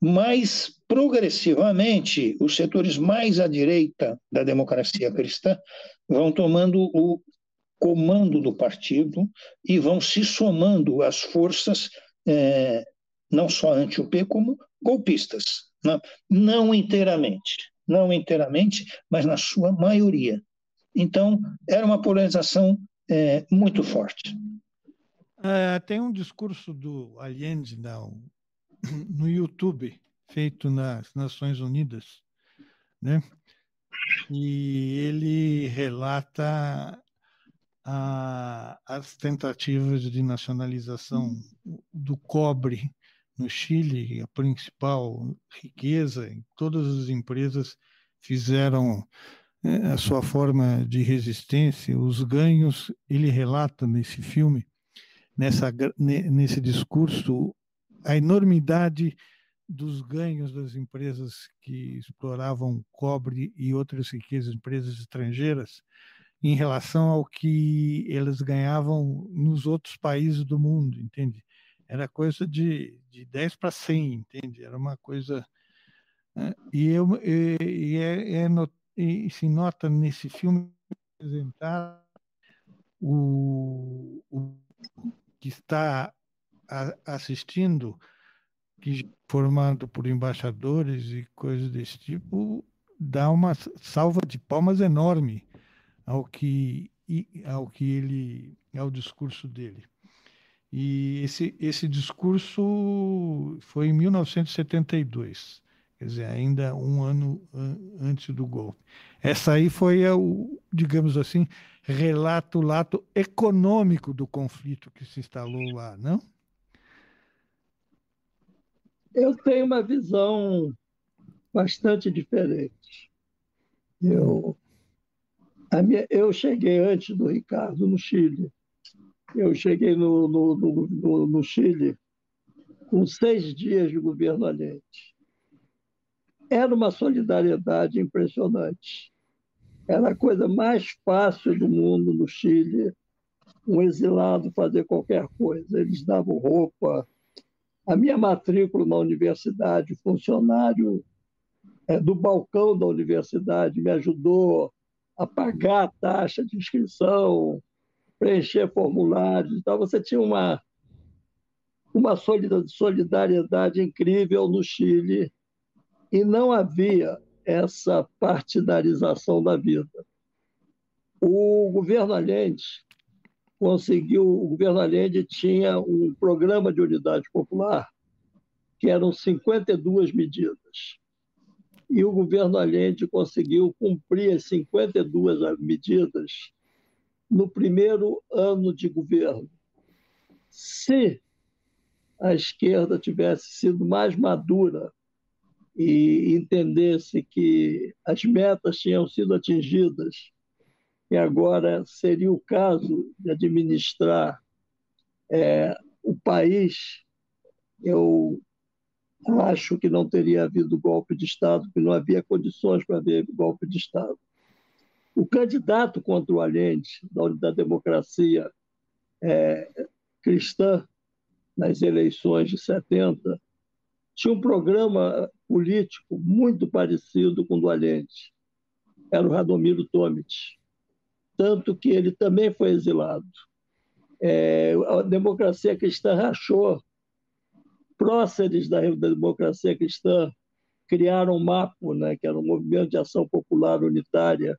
Mas, progressivamente, os setores mais à direita da democracia cristã vão tomando o comando do partido e vão se somando às forças, é, não só anti-UP, como golpistas. Né? Não inteiramente, não inteiramente, mas na sua maioria. Então, era uma polarização é, muito forte. É, tem um discurso do Allende não, no YouTube, feito nas Nações Unidas, né? e ele relata a, as tentativas de nacionalização do cobre no Chile, a principal riqueza, todas as empresas fizeram né, a sua forma de resistência, os ganhos, ele relata nesse filme, nessa, nesse discurso, a enormidade dos ganhos das empresas que exploravam cobre e outras riquezas, empresas estrangeiras, em relação ao que eles ganhavam nos outros países do mundo, entende? Era coisa de, de 10 para 100, entende? Era uma coisa. Né? E, eu, e, e, é, é e se nota nesse filme apresentar o, o que está a, assistindo que formado por embaixadores e coisas desse tipo, dá uma salva de palmas enorme ao que, ao que ele, ao discurso dele. E esse, esse discurso foi em 1972, quer dizer, ainda um ano antes do golpe. Essa aí foi o, digamos assim, relato lato econômico do conflito que se instalou lá, não? Eu tenho uma visão bastante diferente. Eu, minha, eu cheguei antes do Ricardo no Chile. Eu cheguei no, no, no, no Chile com seis dias de governo Allende. Era uma solidariedade impressionante. Era a coisa mais fácil do mundo no Chile, um exilado fazer qualquer coisa. Eles davam roupa, a minha matrícula na universidade, funcionário é, do balcão da universidade, me ajudou a pagar a taxa de inscrição, preencher formulários. Então, você tinha uma, uma solidariedade incrível no Chile e não havia essa partidarização da vida. O governo Allende conseguiu, o governo Allende tinha um programa de unidade popular que eram 52 medidas. E o governo Allende conseguiu cumprir as 52 medidas no primeiro ano de governo. Se a esquerda tivesse sido mais madura e entendesse que as metas tinham sido atingidas e agora seria o caso de administrar é, o país, eu acho que não teria havido golpe de Estado, porque não havia condições para haver golpe de Estado. O candidato contra o Allende, da, da democracia é, cristã, nas eleições de 70, tinha um programa político muito parecido com o do Allende. Era o Radomiro Tomic tanto que ele também foi exilado. É, a democracia cristã rachou. Próceres da, democracia cristã criaram um MAPO, né, que era um movimento de ação popular unitária,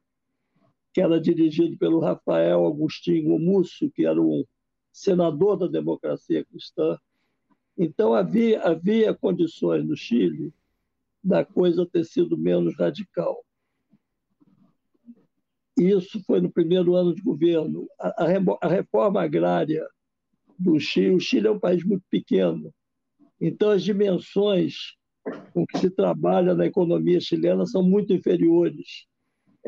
que era dirigido pelo Rafael Agostinho Omúcio, que era um senador da democracia cristã. Então havia, havia condições no Chile da coisa ter sido menos radical. Isso foi no primeiro ano de governo. A, a, reforma agrária do Chile, o Chile é um país muito pequeno, então as dimensões com que se trabalha na economia chilena são muito inferiores.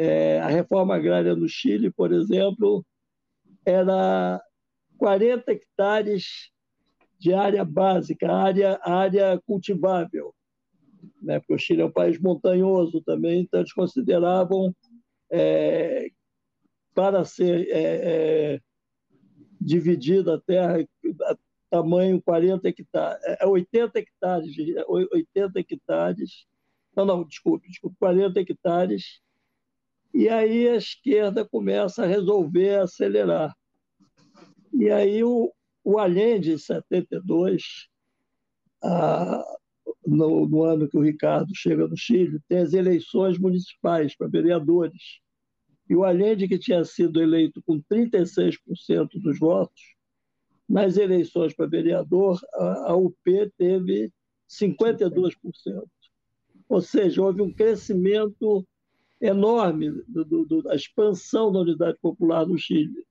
É, a reforma agrária no Chile, por exemplo, era 40 hectares de área básica, área, área cultivável, né? porque o Chile é um país montanhoso também, então eles consideravam é, para ser é, é, dividida a terra a tamanho 40 hectares, é 80 hectares, 80 hectares, não, não, desculpe, desculpe, 40 hectares, e aí a esquerda começa a resolver acelerar. E aí o, o Allende, em 72, a, no, no, ano que o Ricardo chega no Chile, tem as eleições municipais para vereadores. E o Allende, que tinha sido eleito com 36% dos votos, nas eleições para vereador, a, a UP teve 52%. Ou seja, houve um crescimento enorme da expansão da unidade popular no Chile.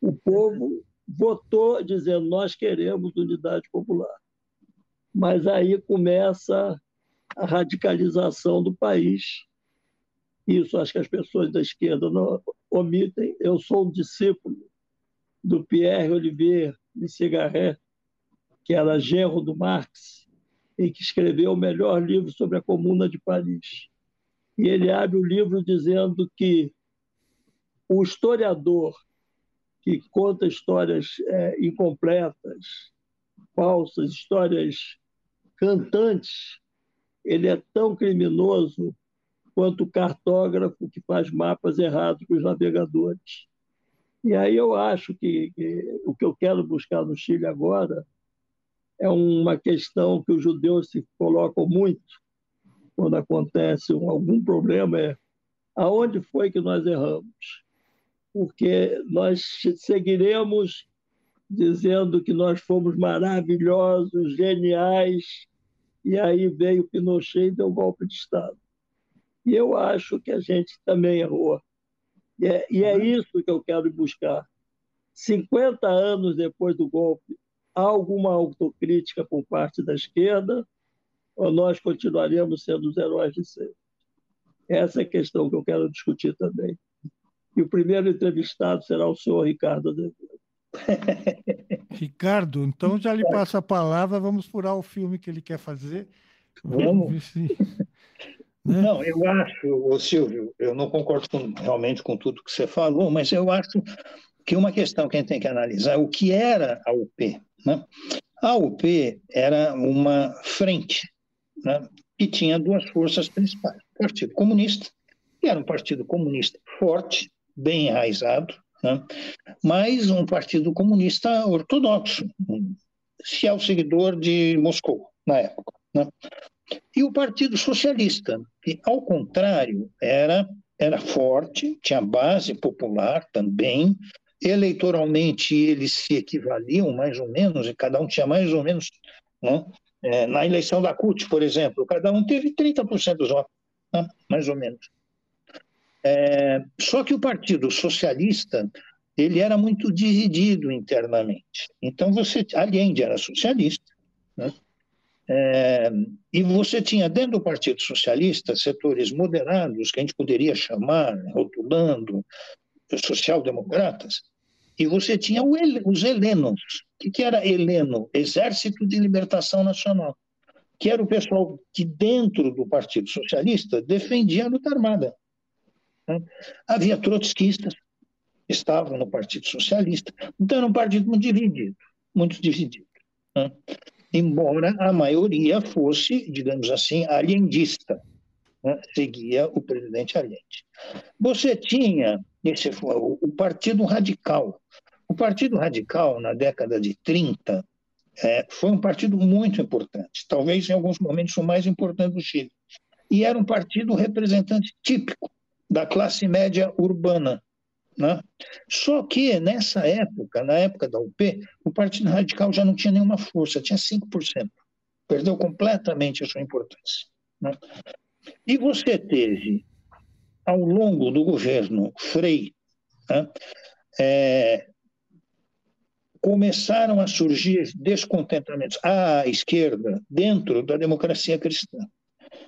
O povo votou dizendo: nós queremos unidade popular mas aí começa a radicalização do país. Isso acho que as pessoas da esquerda não omitem. Eu sou um discípulo do Pierre Olivier de Cigarret, que era genro do Marx, em que escreveu o melhor livro sobre a Comuna de Paris. E ele abre o livro dizendo que o historiador que conta histórias é, incompletas, falsas, histórias cantantes, ele é tão criminoso quanto o cartógrafo que faz mapas errados para os navegadores. E aí eu acho que, que o que eu quero buscar no Chile agora é uma questão que os judeus se colocam muito quando acontece algum problema é aonde foi que nós erramos? Porque nós seguiremos dizendo que nós fomos maravilhosos, geniais, e aí veio Pinochet e deu um golpe de Estado. E eu acho que a gente também errou. E é, e é isso que eu quero buscar. 50 anos depois do golpe, há alguma autocrítica por parte da esquerda ou nós continuaremos sendo os heróis de sempre? Essa é a questão que eu quero discutir também. E o primeiro entrevistado será o senhor Ricardo Azevedo. Ricardo, então já lhe passo a palavra, vamos furar o filme que ele quer fazer. Vamos, se. Né? Não, eu acho, Silvio, eu não concordo com, realmente com tudo que você falou, mas eu acho que uma questão que a gente tem que analisar é o que era a UP. Né? A UP era uma frente né, que tinha duas forças principais. O Partido Comunista, que era um partido comunista forte, bem enraizado, né, mas um partido comunista ortodoxo, fiel seguidor de Moscou, na época. Né? E o Partido Socialista, que, ao contrário, era, era forte, tinha base popular também, eleitoralmente eles se equivaliam mais ou menos, e cada um tinha mais ou menos né, é, na eleição da CUT, por exemplo, cada um teve 30% dos votos, né? mais ou menos. É, só que o Partido Socialista ele era muito dividido internamente. Então você, Allende era socialista, né? é, e você tinha dentro do Partido Socialista setores moderados que a gente poderia chamar, rotulando, social-democratas, e você tinha os helenos. O que, que era heleno? Exército de Libertação Nacional, que era o pessoal que, dentro do Partido Socialista, defendia a luta armada. Né? Havia trotskistas, estavam no Partido Socialista. Então, era um partido muito dividido, muito dividido. Né? Embora a maioria fosse, digamos assim, aliendista, né? seguia o presidente Allende. Você tinha esse, o, o Partido Radical, o Partido Radical, na década de 30, é, foi um partido muito importante, talvez em alguns momentos o mais importante do Chile. E era um partido representante típico da classe média urbana. Né? Só que nessa época, na época da UP, o Partido Radical já não tinha nenhuma força, tinha 5%. Perdeu completamente a sua importância. Né? E você teve, ao longo do governo Frei, né, é, começaram a surgir descontentamentos à esquerda dentro da democracia cristã.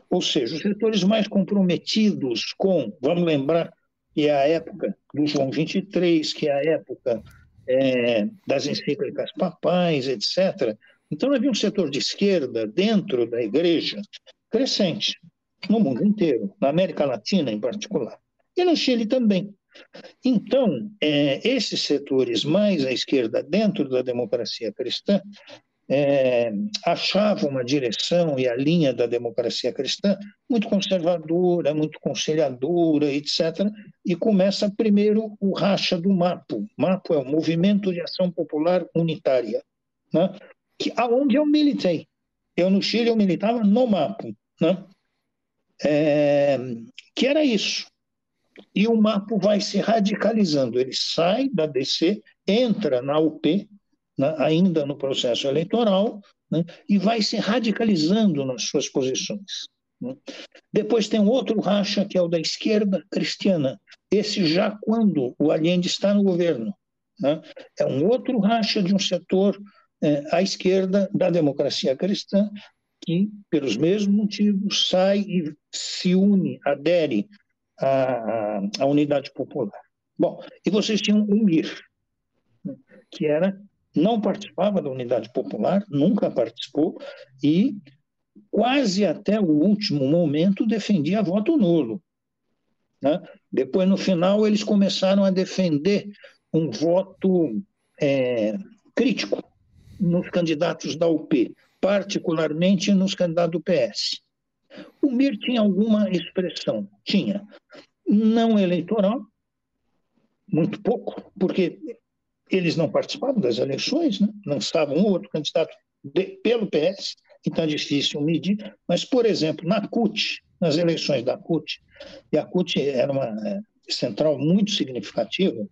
Ou seja, os setores mais comprometidos com, vamos lembrar que é a época do João 23, que é a época é, das encíclicas papais, etc. Então havia um setor de esquerda dentro da igreja crescente, no mundo inteiro, na América Latina em particular, e no Chile também. Então, é, esses setores mais à esquerda, dentro da democracia cristã, é, achavam uma direção e a linha da democracia cristã muito conservadora, muito conciliadora, etc. E começa primeiro o racha do MAPO. MAPO é o Movimento de Ação Popular Unitária, né? que, aonde eu militei. Eu, no Chile, eu militava no MAPO, né? É, que era isso. E o MAPO vai se radicalizando. Ele sai da DC, entra na UP, né, ainda no processo eleitoral, né, e vai se radicalizando nas suas posições. Né. Depois tem um outro racha, que é o da esquerda cristiana, esse já quando o Allende está no governo. Né. É um outro racha de um setor é, à esquerda da democracia cristã, que, pelos mesmos motivos, sai e se une, adere a, a, unidade popular. Bom, e vocês tinham um MIR, que era não participava da unidade popular, nunca participou, e quase até o último momento defendia voto nulo. Né? Depois, no final, eles começaram a defender um voto é, crítico nos candidatos da UP, particularmente nos candidatos do PS. O MIR tinha alguma expressão? Tinha. Não eleitoral, muito pouco, porque eles não participavam das eleições, né? lançavam um ou outro candidato de, pelo PS, então é difícil medir. Mas, por exemplo, na CUT, nas eleições da CUT, e a CUT era uma é, central muito significativa,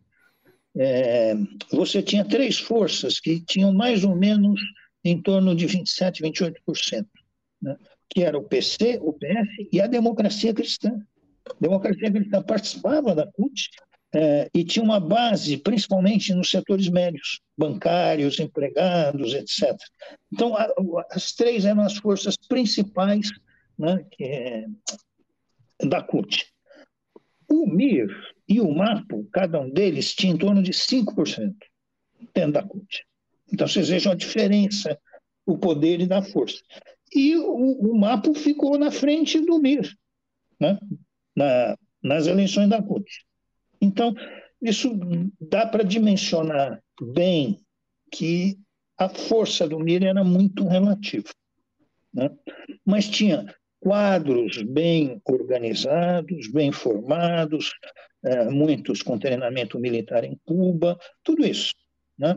é, você tinha três forças que tinham mais ou menos em torno de 27%, 28%, né? que era o PC, o PF e a democracia cristã. A democracia cristã participava da CUT é, e tinha uma base principalmente nos setores médios, bancários, empregados, etc. Então, a, as três eram as forças principais né, que, é, da CUT. O MIR e o MAPO, cada um deles tinha em torno de 5% dentro da CUT. Então, vocês vejam a diferença, o poder e da força. E o, o MAPO ficou na frente do MIR, né? Na, nas eleições da CUT. Então, isso dá para dimensionar bem que a força do MIR era muito relativa. Né? Mas tinha quadros bem organizados, bem formados, é, muitos com treinamento militar em Cuba, tudo isso. Né?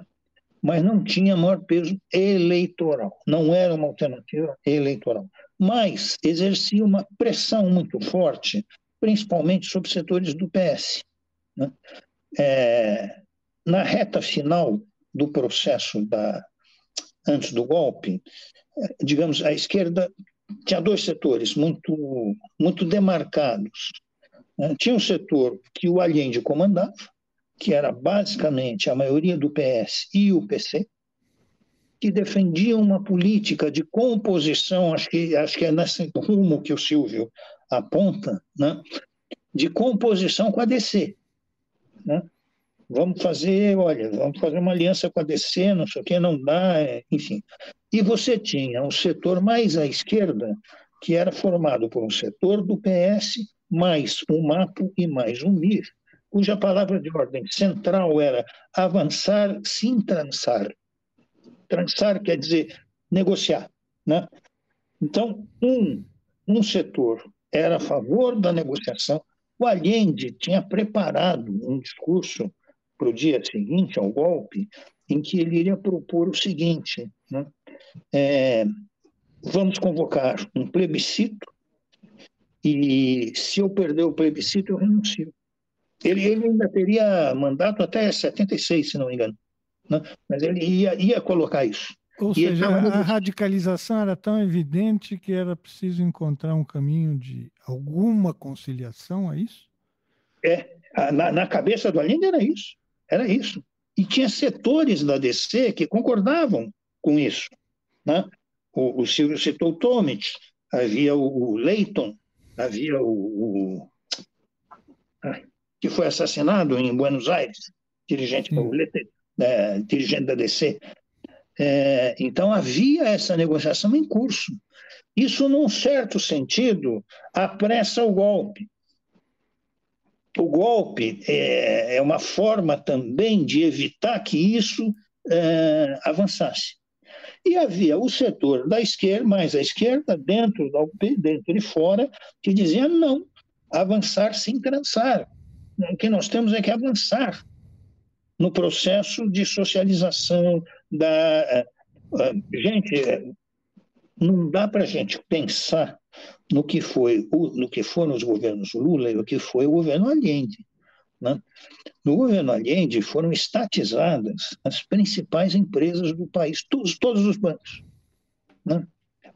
Mas não tinha maior peso eleitoral, não era uma alternativa eleitoral. Mas exercia uma pressão muito forte, principalmente sobre setores do PS. Né? É, na reta final do processo da, antes do golpe, digamos, a esquerda tinha dois setores muito, muito demarcados. Né? Tinha um setor que o Allende comandava, que era basicamente a maioria do PS e o PC, que defendiam uma política de composição, acho que, acho que é nesse rumo que o Silvio aponta, né? de composição com a DC. Né? Vamos fazer, olha, vamos fazer uma aliança com a DC, não sei o que, não dá, é, enfim. E você tinha um setor mais à esquerda, que era formado por um setor do PS, mais um MAPO e mais um MIR, cuja palavra de ordem central era avançar sem trançar. Trançar quer dizer negociar. Né? Então, um, um setor era a favor da negociação, o Allende tinha preparado um discurso para o dia seguinte ao golpe, em que ele iria propor o seguinte: né? é, vamos convocar um plebiscito e se eu perder o plebiscito, eu renuncio. Ele, ele ainda teria mandato até 76, se não me engano. Né? Mas ele ia, ia colocar isso. Ou e seja, a radicalização era tão evidente que era preciso encontrar um caminho de alguma conciliação, é isso? É, na, na cabeça do Allende era isso, era isso. E tinha setores da DC que concordavam com isso. Né? O, o Silvio citou o Tomic, havia o, o Leighton, havia o, o que foi assassinado em Buenos Aires, dirigente, né, dirigente da DC. É, então havia essa negociação em curso. Isso, num certo sentido, apressa o golpe. O golpe é, é uma forma também de evitar que isso é, avançasse. E havia o setor da esquerda, mais a esquerda, dentro da UP, dentro e fora, que dizia não, avançar sem trançar. O que nós temos é que avançar no processo de socialização da. Gente, não dá para a gente pensar no que foi no que foram os governos Lula e o que foi o governo Allende. Né? No governo Allende foram estatizadas as principais empresas do país, todos, todos os bancos. Né?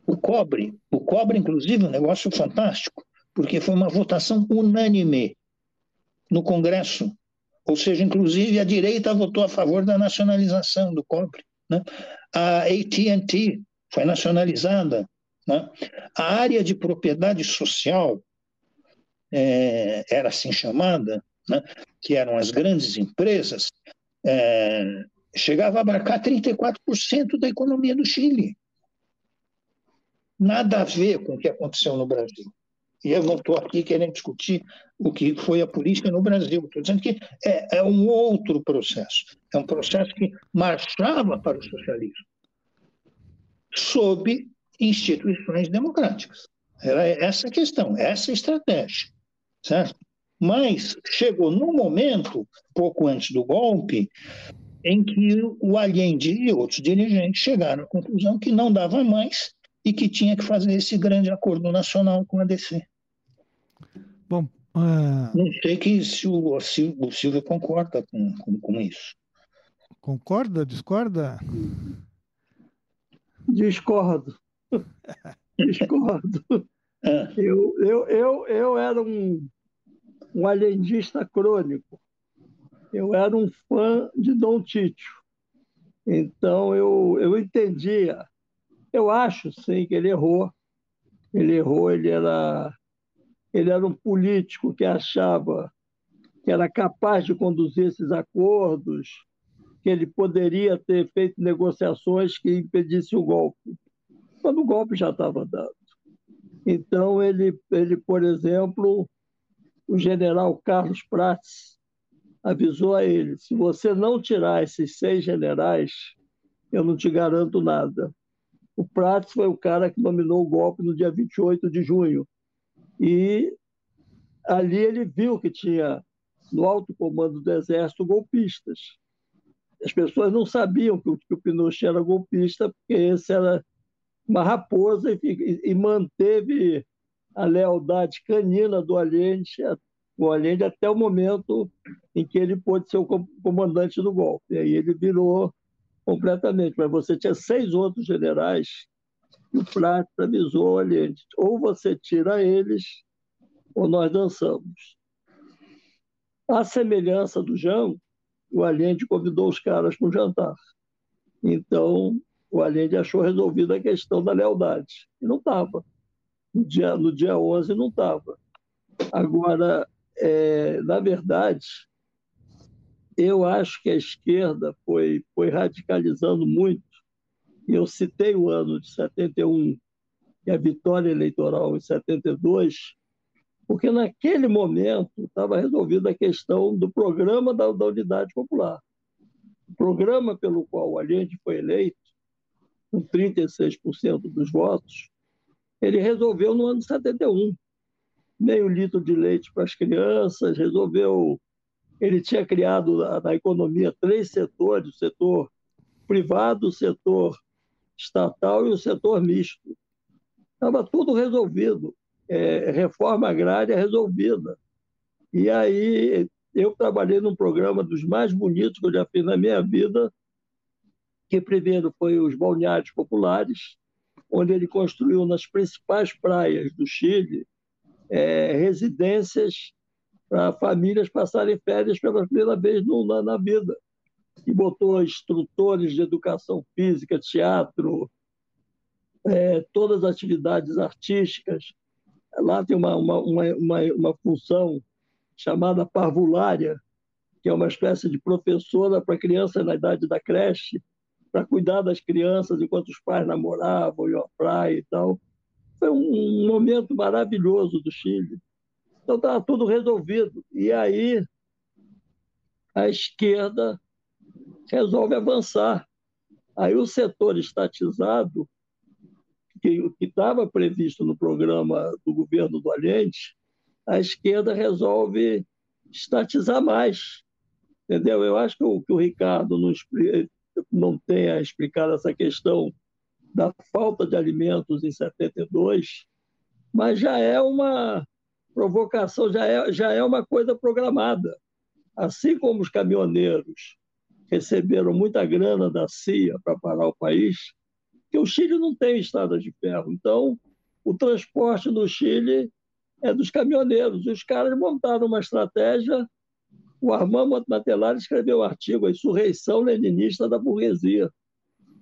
O cobre, o cobre, inclusive, é um negócio fantástico, porque foi uma votação unânime no Congresso. Ou seja, inclusive a direita votou a favor da nacionalização do cobre. Né? A AT&T foi nacionalizada. Né? A área de propriedade social é, era assim chamada, né, que eram as grandes empresas, é, chegava a abarcar 34% da economia do Chile. nada a ver com o que aconteceu no Brasil. E eu não estou aqui querendo discutir o que foi a política no Brasil. Estou dizendo que é, é, um outro processo. É um processo que marchava para o socialismo, sob instituições democráticas. Era essa a questão, essa a estratégia. Certo? Mas chegou num momento, pouco antes do golpe, em que o Allende e outros dirigentes chegaram à conclusão que não dava mais e que tinha que fazer esse grande acordo nacional com a DC. Bom, uh... não sei que se o, se o Silvio concorda com, com, com isso. Concorda? Discorda? Discordo. Discordo. É. Eu, eu, eu, eu era um, um alendista crônico. Eu era um fã de Dom Títio. Então eu, eu entendia eu acho, sim, que ele errou. Ele errou, ele era, ele era um político que achava que era capaz de conduzir esses acordos, que ele poderia ter feito negociações que impedissem o golpe, quando o golpe já estava dado. Então, ele, ele por exemplo, o general Carlos Prates avisou a ele: se você não tirar esses seis generais, eu não te garanto nada. O Prats foi o cara que dominou o golpe no dia 28 de junho. E ali ele viu que tinha no alto comando do Exército golpistas. As pessoas não sabiam que o, que o Pinochet era golpista, porque esse era uma raposa e, e manteve a lealdade canina do Allende, o Allende até o momento em que ele pôde ser o comandante do golpe. E aí ele virou completamente, mas você tinha seis outros generais e o Prats avisou, olha, ou você tira eles ou nós dançamos. A semelhança do João, o Allende convidou os caras para um jantar. Então, o Allende achou resolvida a questão da lealdade. E não estava. No dia, no dia 11 não estava. Agora, é, na verdade, eu acho que a esquerda foi, foi radicalizando muito. Eu citei o ano de 71 e a vitória eleitoral em 72, porque naquele momento estava resolvida a questão do programa da, da Unidade Popular. O programa pelo qual o Allende foi eleito, com 36% dos votos, ele resolveu no ano de 71. Meio litro de leite para as crianças, resolveu ele tinha criado na economia três setores: o setor privado, o setor estatal e o setor misto. Estava tudo resolvido, é, reforma agrária resolvida. E aí eu trabalhei num programa dos mais bonitos que eu já fiz na minha vida, que primeiro foi os balneários populares, onde ele construiu nas principais praias do Chile é, residências para famílias passarem férias pela primeira vez no, na, na vida. E botou instrutores de educação física, teatro, é, todas as atividades artísticas. Lá tem uma, uma, uma, uma, função chamada parvulária, que é uma espécie de professora para crianças na idade da creche, para cuidar das crianças enquanto os pais namoravam, iam à praia e tal. Foi um momento maravilhoso do Chile. Então estava tudo resolvido. E aí a esquerda resolve avançar. Aí o setor estatizado, que estava previsto no programa do governo do Allende, a esquerda resolve estatizar mais. Entendeu? Eu acho que o, que o Ricardo não, não tenha explicado essa questão da falta de alimentos em 72, mas já é uma, provocação já é, já é uma coisa programada. Assim como os caminhoneiros receberam muita grana da CIA para parar o país, que o Chile não tem estradas de ferro. Então, o transporte no Chile é dos caminhoneiros. Os caras montaram uma estratégia. O Armando Matelar escreveu um artigo, A Insurreição Leninista da Burguesia,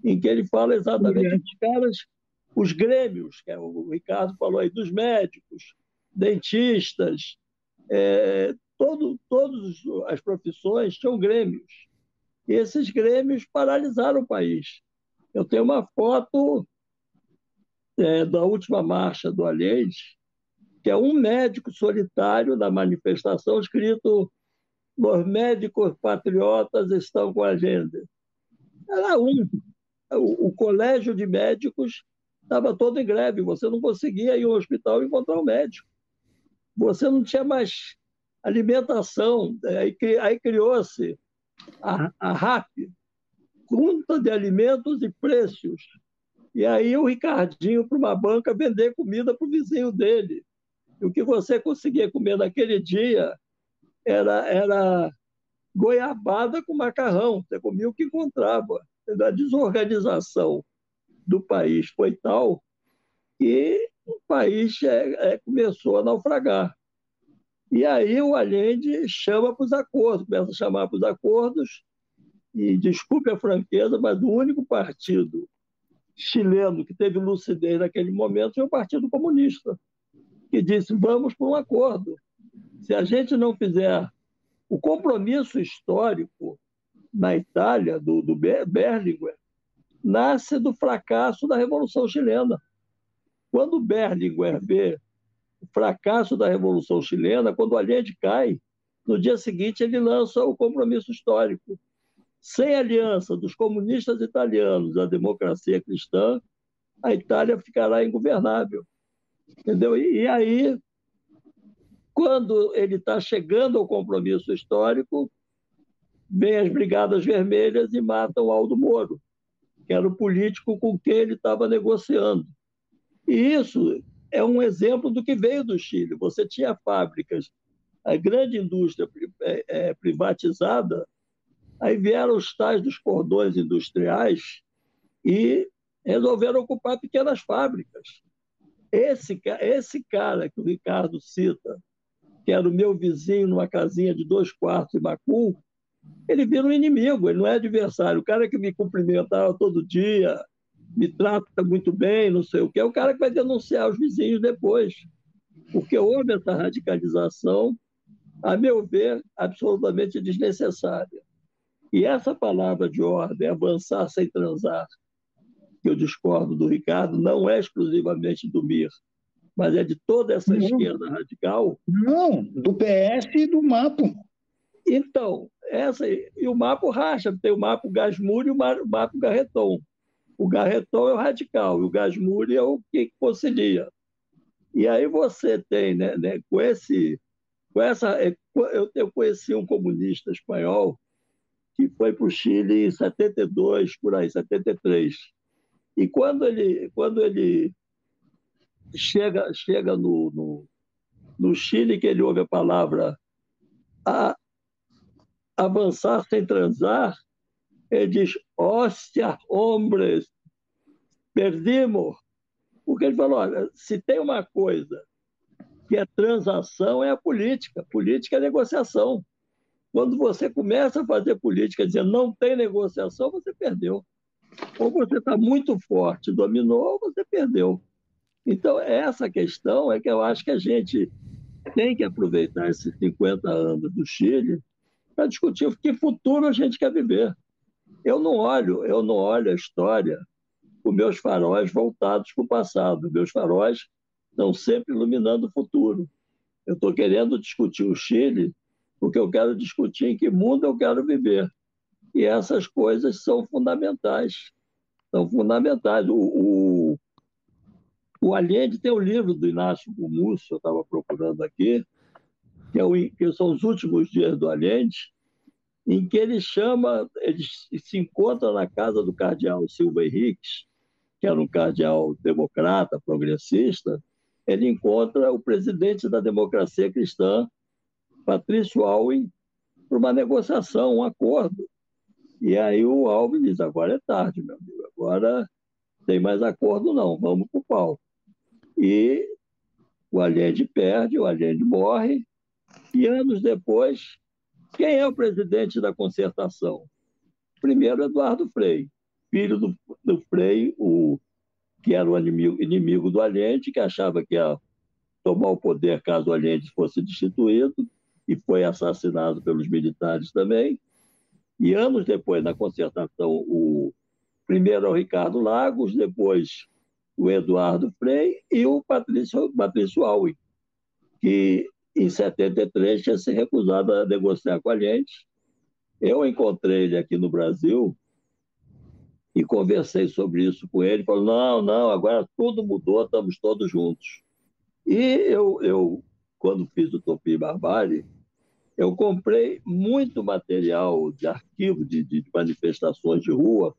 em que ele fala exatamente dos caras, os grêmios, que é o Ricardo falou aí, dos médicos, dentistas, é, todo, todas as profissões tinham grêmios. Esses grêmios paralisaram o país. Eu tenho uma foto é, da última marcha do Allende, que é um médico solitário na manifestação, escrito Os médicos patriotas estão com a agenda. Era um. O, o colégio de médicos estava todo em greve, você não conseguia ir ao hospital e encontrar um médico. Você não tinha mais alimentação. Aí, aí criou-se a, a RAP, Conta de Alimentos e Preços. E aí o Ricardinho para uma banca vender comida para o vizinho dele. E o que você conseguia comer naquele dia era, era goiabada com macarrão. Você comia o que encontrava. A desorganização do país foi tal que o país é, é, começou a naufragar. E aí o Allende chama para os acordos, começa a chamar para os acordos, e desculpe a franqueza, mas o único partido chileno que teve lucidez naquele momento foi o Partido Comunista, que disse: vamos para um acordo. Se a gente não fizer o compromisso histórico na Itália, do, do Berlinguer, nasce do fracasso da Revolução Chilena. Quando Berlinguer vê o fracasso da Revolução Chilena, quando o Allende cai, no dia seguinte ele lança o compromisso histórico. Sem aliança dos comunistas italianos à democracia cristã, a Itália ficará ingovernável. Entendeu? E, e aí, quando ele está chegando ao compromisso histórico, vem as Brigadas Vermelhas e matam Aldo Moro, que era o político com quem ele estava negociando. E isso é um exemplo do que veio do Chile. Você tinha fábricas, a grande indústria é, é, privatizada, aí vieram os tais dos cordões industriais e resolveram ocupar pequenas fábricas. Esse, esse cara que o Ricardo cita, que era o meu vizinho numa casinha de dois quartos em Macul, ele vira um inimigo, ele não é adversário. O cara que me cumprimentava todo dia, me trata muito bem, não sei o que, é o cara que vai denunciar os vizinhos depois. Porque houve essa radicalização, a meu ver, absolutamente desnecessária. E essa palavra de ordem, avançar sem transar, que eu discordo do Ricardo, não é exclusivamente do MIR, mas é de toda essa não. esquerda radical. Não, do PS e do MAPO. Então, essa e o MAPO racha, tem o MAPO Gasmuri e o MAPO Garreton. O Garreton é o radical e o Gasmuri é o que concilia. E aí você tem, né, né, com esse, com essa, é, eu, eu conheci um comunista espanhol que foi para o Chile em 72, por aí, 73. E quando ele, quando ele chega, chega no, no, no Chile, que ele ouve a palavra a, avançar sem transar, ele diz, hóstia, hombres, perdimos. Porque ele falou, olha, se tem uma coisa que é transação, é a política. Política é negociação. Quando você começa a fazer política dizendo não tem negociação, você perdeu. Ou você está muito forte, dominou, ou você perdeu. Então, essa questão é que eu acho que a gente tem que aproveitar esses 50 anos do Chile para discutir que futuro a gente quer viver. Eu não olho, eu não olho a história com meus faróis voltados para o passado. Meus faróis estão sempre iluminando o futuro. Eu estou querendo discutir o Chile porque eu quero discutir em que mundo eu quero viver. E essas coisas são fundamentais. São fundamentais. O, o, o Allende tem o um livro do Inácio Múcio, eu estava procurando aqui, que, é o, que são os últimos dias do Allende, em que ele chama, ele se encontra na casa do cardeal Silva Henriques, que era um cardeal democrata, progressista, ele encontra o presidente da democracia cristã, Patrício Alvin, para uma negociação, um acordo. E aí o Alvin diz: agora é tarde, meu amigo, agora tem mais acordo, não, vamos para o pau. E o Allende perde, o Allende morre, e anos depois, quem é o presidente da concertação? Primeiro, Eduardo Frei, filho do, do Frei, o, que era o inimigo, inimigo do Allende, que achava que ia tomar o poder caso o Allende fosse destituído, e foi assassinado pelos militares também. E anos depois, na concertação, o primeiro é o Ricardo Lagos, depois o Eduardo Frei e o Patrício, Patrício que em 73 tinha se recusado a negociar com a gente. Eu encontrei ele aqui no Brasil e conversei sobre isso com ele. Falou: não, não, agora tudo mudou, estamos todos juntos. E eu, eu quando fiz o Topi Barbárie, eu comprei muito material de arquivo de, de manifestações de rua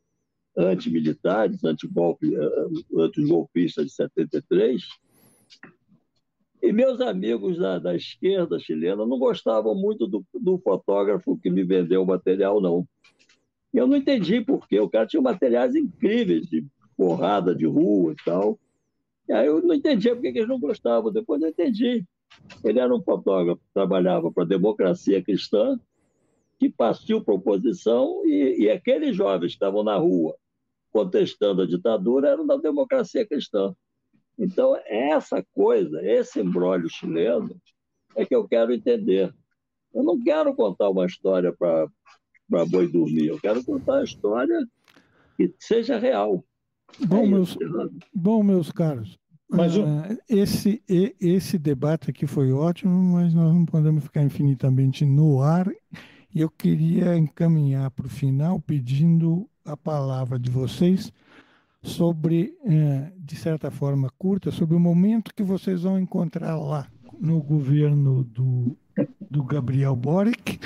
antimilitares, eh, antigolpistas de 73, e meus amigos da, da, esquerda chilena não gostavam muito do, do, fotógrafo que me vendeu o material, não. Eu não entendi por quê. O cara tinha materiais incríveis de porrada de rua e tal. E aí eu não entendia por que eles não gostavam. Depois eu entendi. Ele era um fotógrafo que trabalhava para a democracia cristã, que partiu para a oposição, e, e aqueles jovens que estavam na rua contestando a ditadura eram da democracia cristã. Então, essa coisa, esse embrólio chileno, é que eu quero entender. Eu não quero contar uma história para boi dormir, eu quero contar a história que seja real. Bom, é meus, bom meus caros, mas uh, esse, esse debate aqui foi ótimo, mas nós não podemos ficar infinitamente no ar. E eu queria encaminhar para o final pedindo a palavra de vocês sobre, uh, de certa forma curta, sobre o momento que vocês vão encontrar lá no governo do, do Gabriel Boric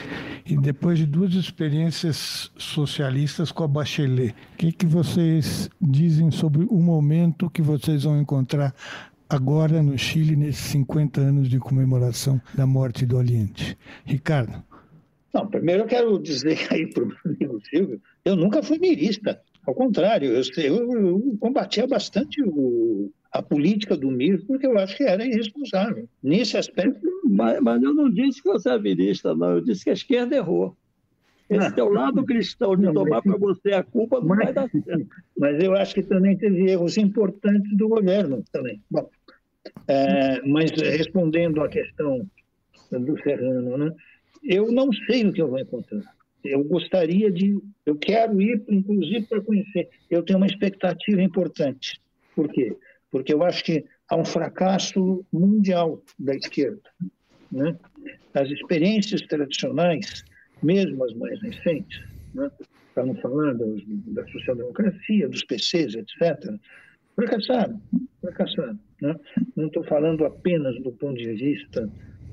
e depois de duas experiências socialistas com a Bachelet. O que, que vocês dizem sobre o momento que vocês vão encontrar agora no Chile, nesses 50 anos de comemoração da morte do Oriente? Ricardo. Não, primeiro eu quero dizer aí para o amigo Silvio, eu nunca fui mirista. Ao contrário, eu, eu, eu combatia bastante o, a política do MIR, porque eu acho que era irresponsável. Nesse aspecto. Mas, mas eu não disse que você é virista, não. Eu disse que a esquerda errou. Esse teu lado cristão de não, tomar para você a culpa não mas, vai dar certo. Mas eu acho que também teve erros importantes do governo também. Bom, é, mas respondendo à questão do Serrano, né, eu não sei o que eu vou encontrar. Eu gostaria de, eu quero ir, inclusive, para conhecer. Eu tenho uma expectativa importante. Por quê? porque eu acho que há um fracasso mundial da esquerda. Né? As experiências tradicionais, mesmo as mais recentes, né? não falar da social-democracia, dos PCs, etc., fracassaram, fracassaram. Né? Não estou falando apenas do ponto de vista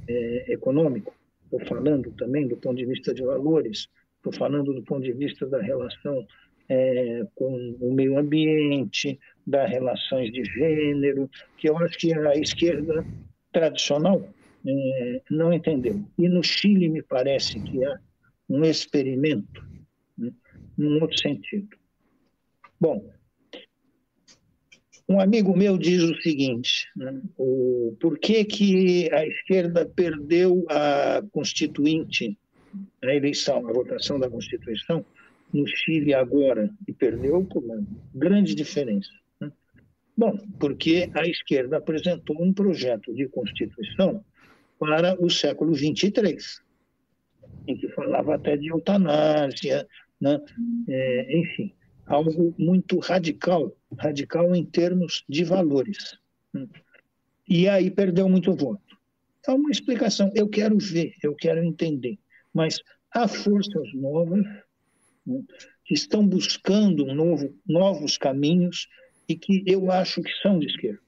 é, econômico, estou falando também do ponto de vista de valores, estou falando do ponto de vista da relação é, com o meio ambiente, das relações de gênero, que eu acho que a esquerda tradicional é, não entendeu. E no Chile me parece que há um experimento né, num outro sentido. Bom, um amigo meu diz o seguinte: né, o, por que, que a esquerda perdeu a Constituinte, a eleição, a votação da Constituição, no Chile agora e perdeu por uma grande diferença. Né? Bom, porque a esquerda apresentou um projeto de constituição para o século 23, em que falava até de eutanásia, né? É, enfim, algo muito radical, radical em termos de valores. E aí perdeu muito voto. É uma explicação. Eu quero ver, eu quero entender. Mas há forças novas né, que estão buscando novo, novos caminhos e que eu acho que são de esquerda.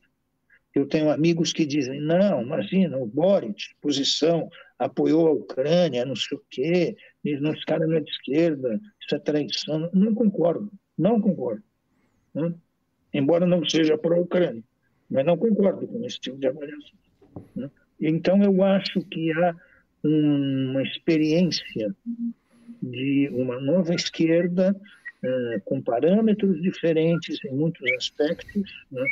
Eu tenho amigos que dizem, não, imagina, o Boric, posição, apoiou a Ucrânia, não sei o quê, esse cara não é de esquerda, isso é traição. Não concordo, não concordo. Né? Embora não seja para a Ucrânia, mas não concordo com esse tipo de avaliação. Né? Então, eu acho que há uma experiência de uma nova esquerda uh, com parâmetros diferentes em muitos aspectos, né,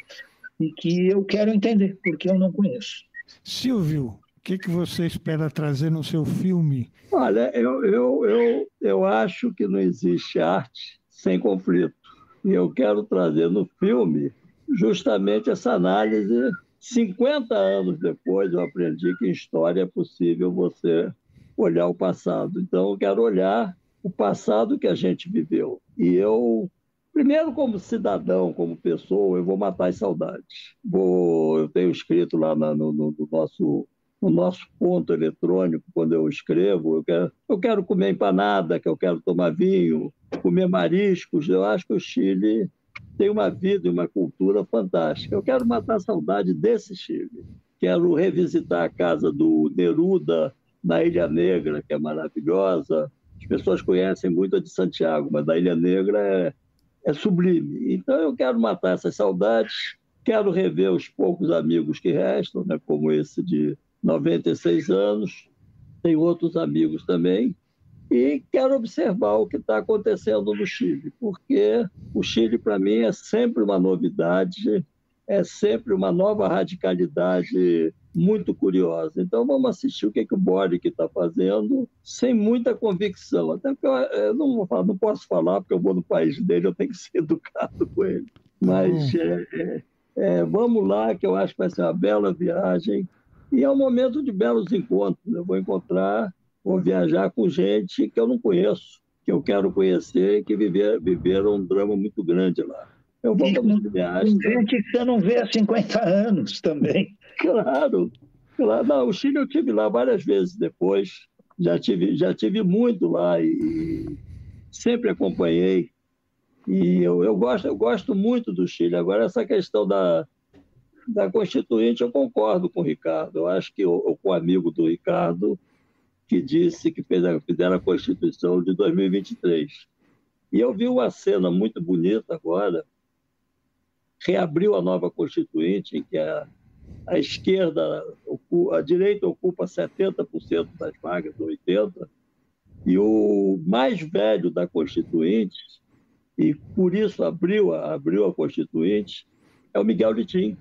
e que eu quero entender, porque eu não conheço. Silvio, o que, que você espera trazer no seu filme? Olha, eu, eu, eu, eu acho que não existe arte sem conflito. E eu quero trazer no filme justamente essa análise. 50 anos depois, eu aprendi que em história é possível você olhar o passado. Então, eu quero olhar o passado que a gente viveu. E eu Primeiro, como cidadão, como pessoa, eu vou matar as saudades. Vou, eu tenho escrito lá na, no, no, nosso, no nosso ponto eletrônico, quando eu escrevo, eu quero, eu quero comer empanada, que eu quero tomar vinho, comer mariscos. Eu acho que o Chile tem uma vida e uma cultura fantástica. Eu quero matar a saudade desse Chile. Quero revisitar a casa do Neruda na Ilha Negra, que é maravilhosa. As pessoas conhecem muito a de Santiago, mas a Ilha Negra é é sublime. Então eu quero matar essas saudades, quero rever os poucos amigos que restam, né, como esse de 96 anos, tem outros amigos também, e quero observar o que está acontecendo no Chile, porque o Chile, para mim, é sempre uma novidade, é sempre uma nova radicalidade muito curiosa. Então vamos assistir o que, que o Boric está fazendo, sem muita convicção. Até porque eu, eu não, falar, não, posso falar, porque eu vou no país dele, eu tenho que ser educado com ele. Mas é, é, é, vamos lá, que eu acho que vai ser uma bela viagem. E é um momento de belos encontros. Eu vou encontrar, vou viajar com gente que eu não conheço, que eu quero conhecer e que viver, viveram um drama muito grande lá. Eu vou fazer viagem. Gente que você não vê há 50 anos também. Claro, claro. Não, o Chile eu tive lá várias vezes depois. Já tive, já tive muito lá e sempre acompanhei. E eu, eu, gosto, eu gosto muito do Chile. Agora, essa questão da, da Constituinte, eu concordo com o Ricardo. Eu acho que eu, com o amigo do Ricardo, que disse que fizeram a Constituição de 2023. E eu vi uma cena muito bonita agora, reabriu a nova Constituinte, em que a, a esquerda, a direita ocupa 70% das vagas, 80%, e o mais velho da Constituinte, e por isso abriu, abriu a Constituinte, é o Miguel Litim,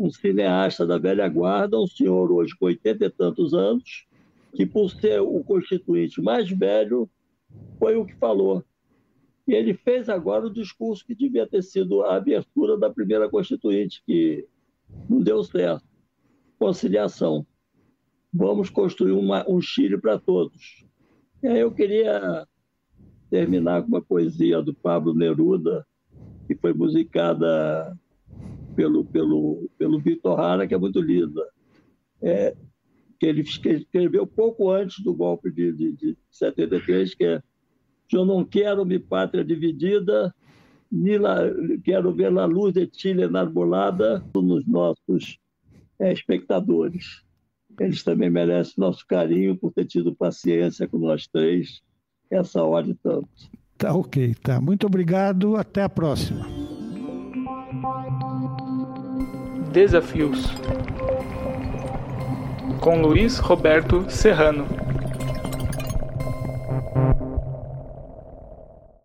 um cineasta da velha guarda, um senhor hoje com 80 e tantos anos, que por ser o constituinte mais velho, foi o que falou. E ele fez agora o discurso que devia ter sido a abertura da primeira Constituinte, que não deu certo. Conciliação. Vamos construir uma, um Chile para todos. E aí eu queria terminar com uma poesia do Pablo Neruda, que foi musicada pelo, pelo, pelo Vitor Hara, que é muito linda. É, que ele escreveu pouco antes do golpe de, de, de 73, que é eu não quero minha pátria dividida, nem quero ver a luz de Chile enarbolada nos nossos é, espectadores. Eles também merecem nosso carinho por ter tido paciência com nós três essa hora e tanto. Tá ok, tá. Muito obrigado. Até a próxima. Desafios com Luiz Roberto Serrano.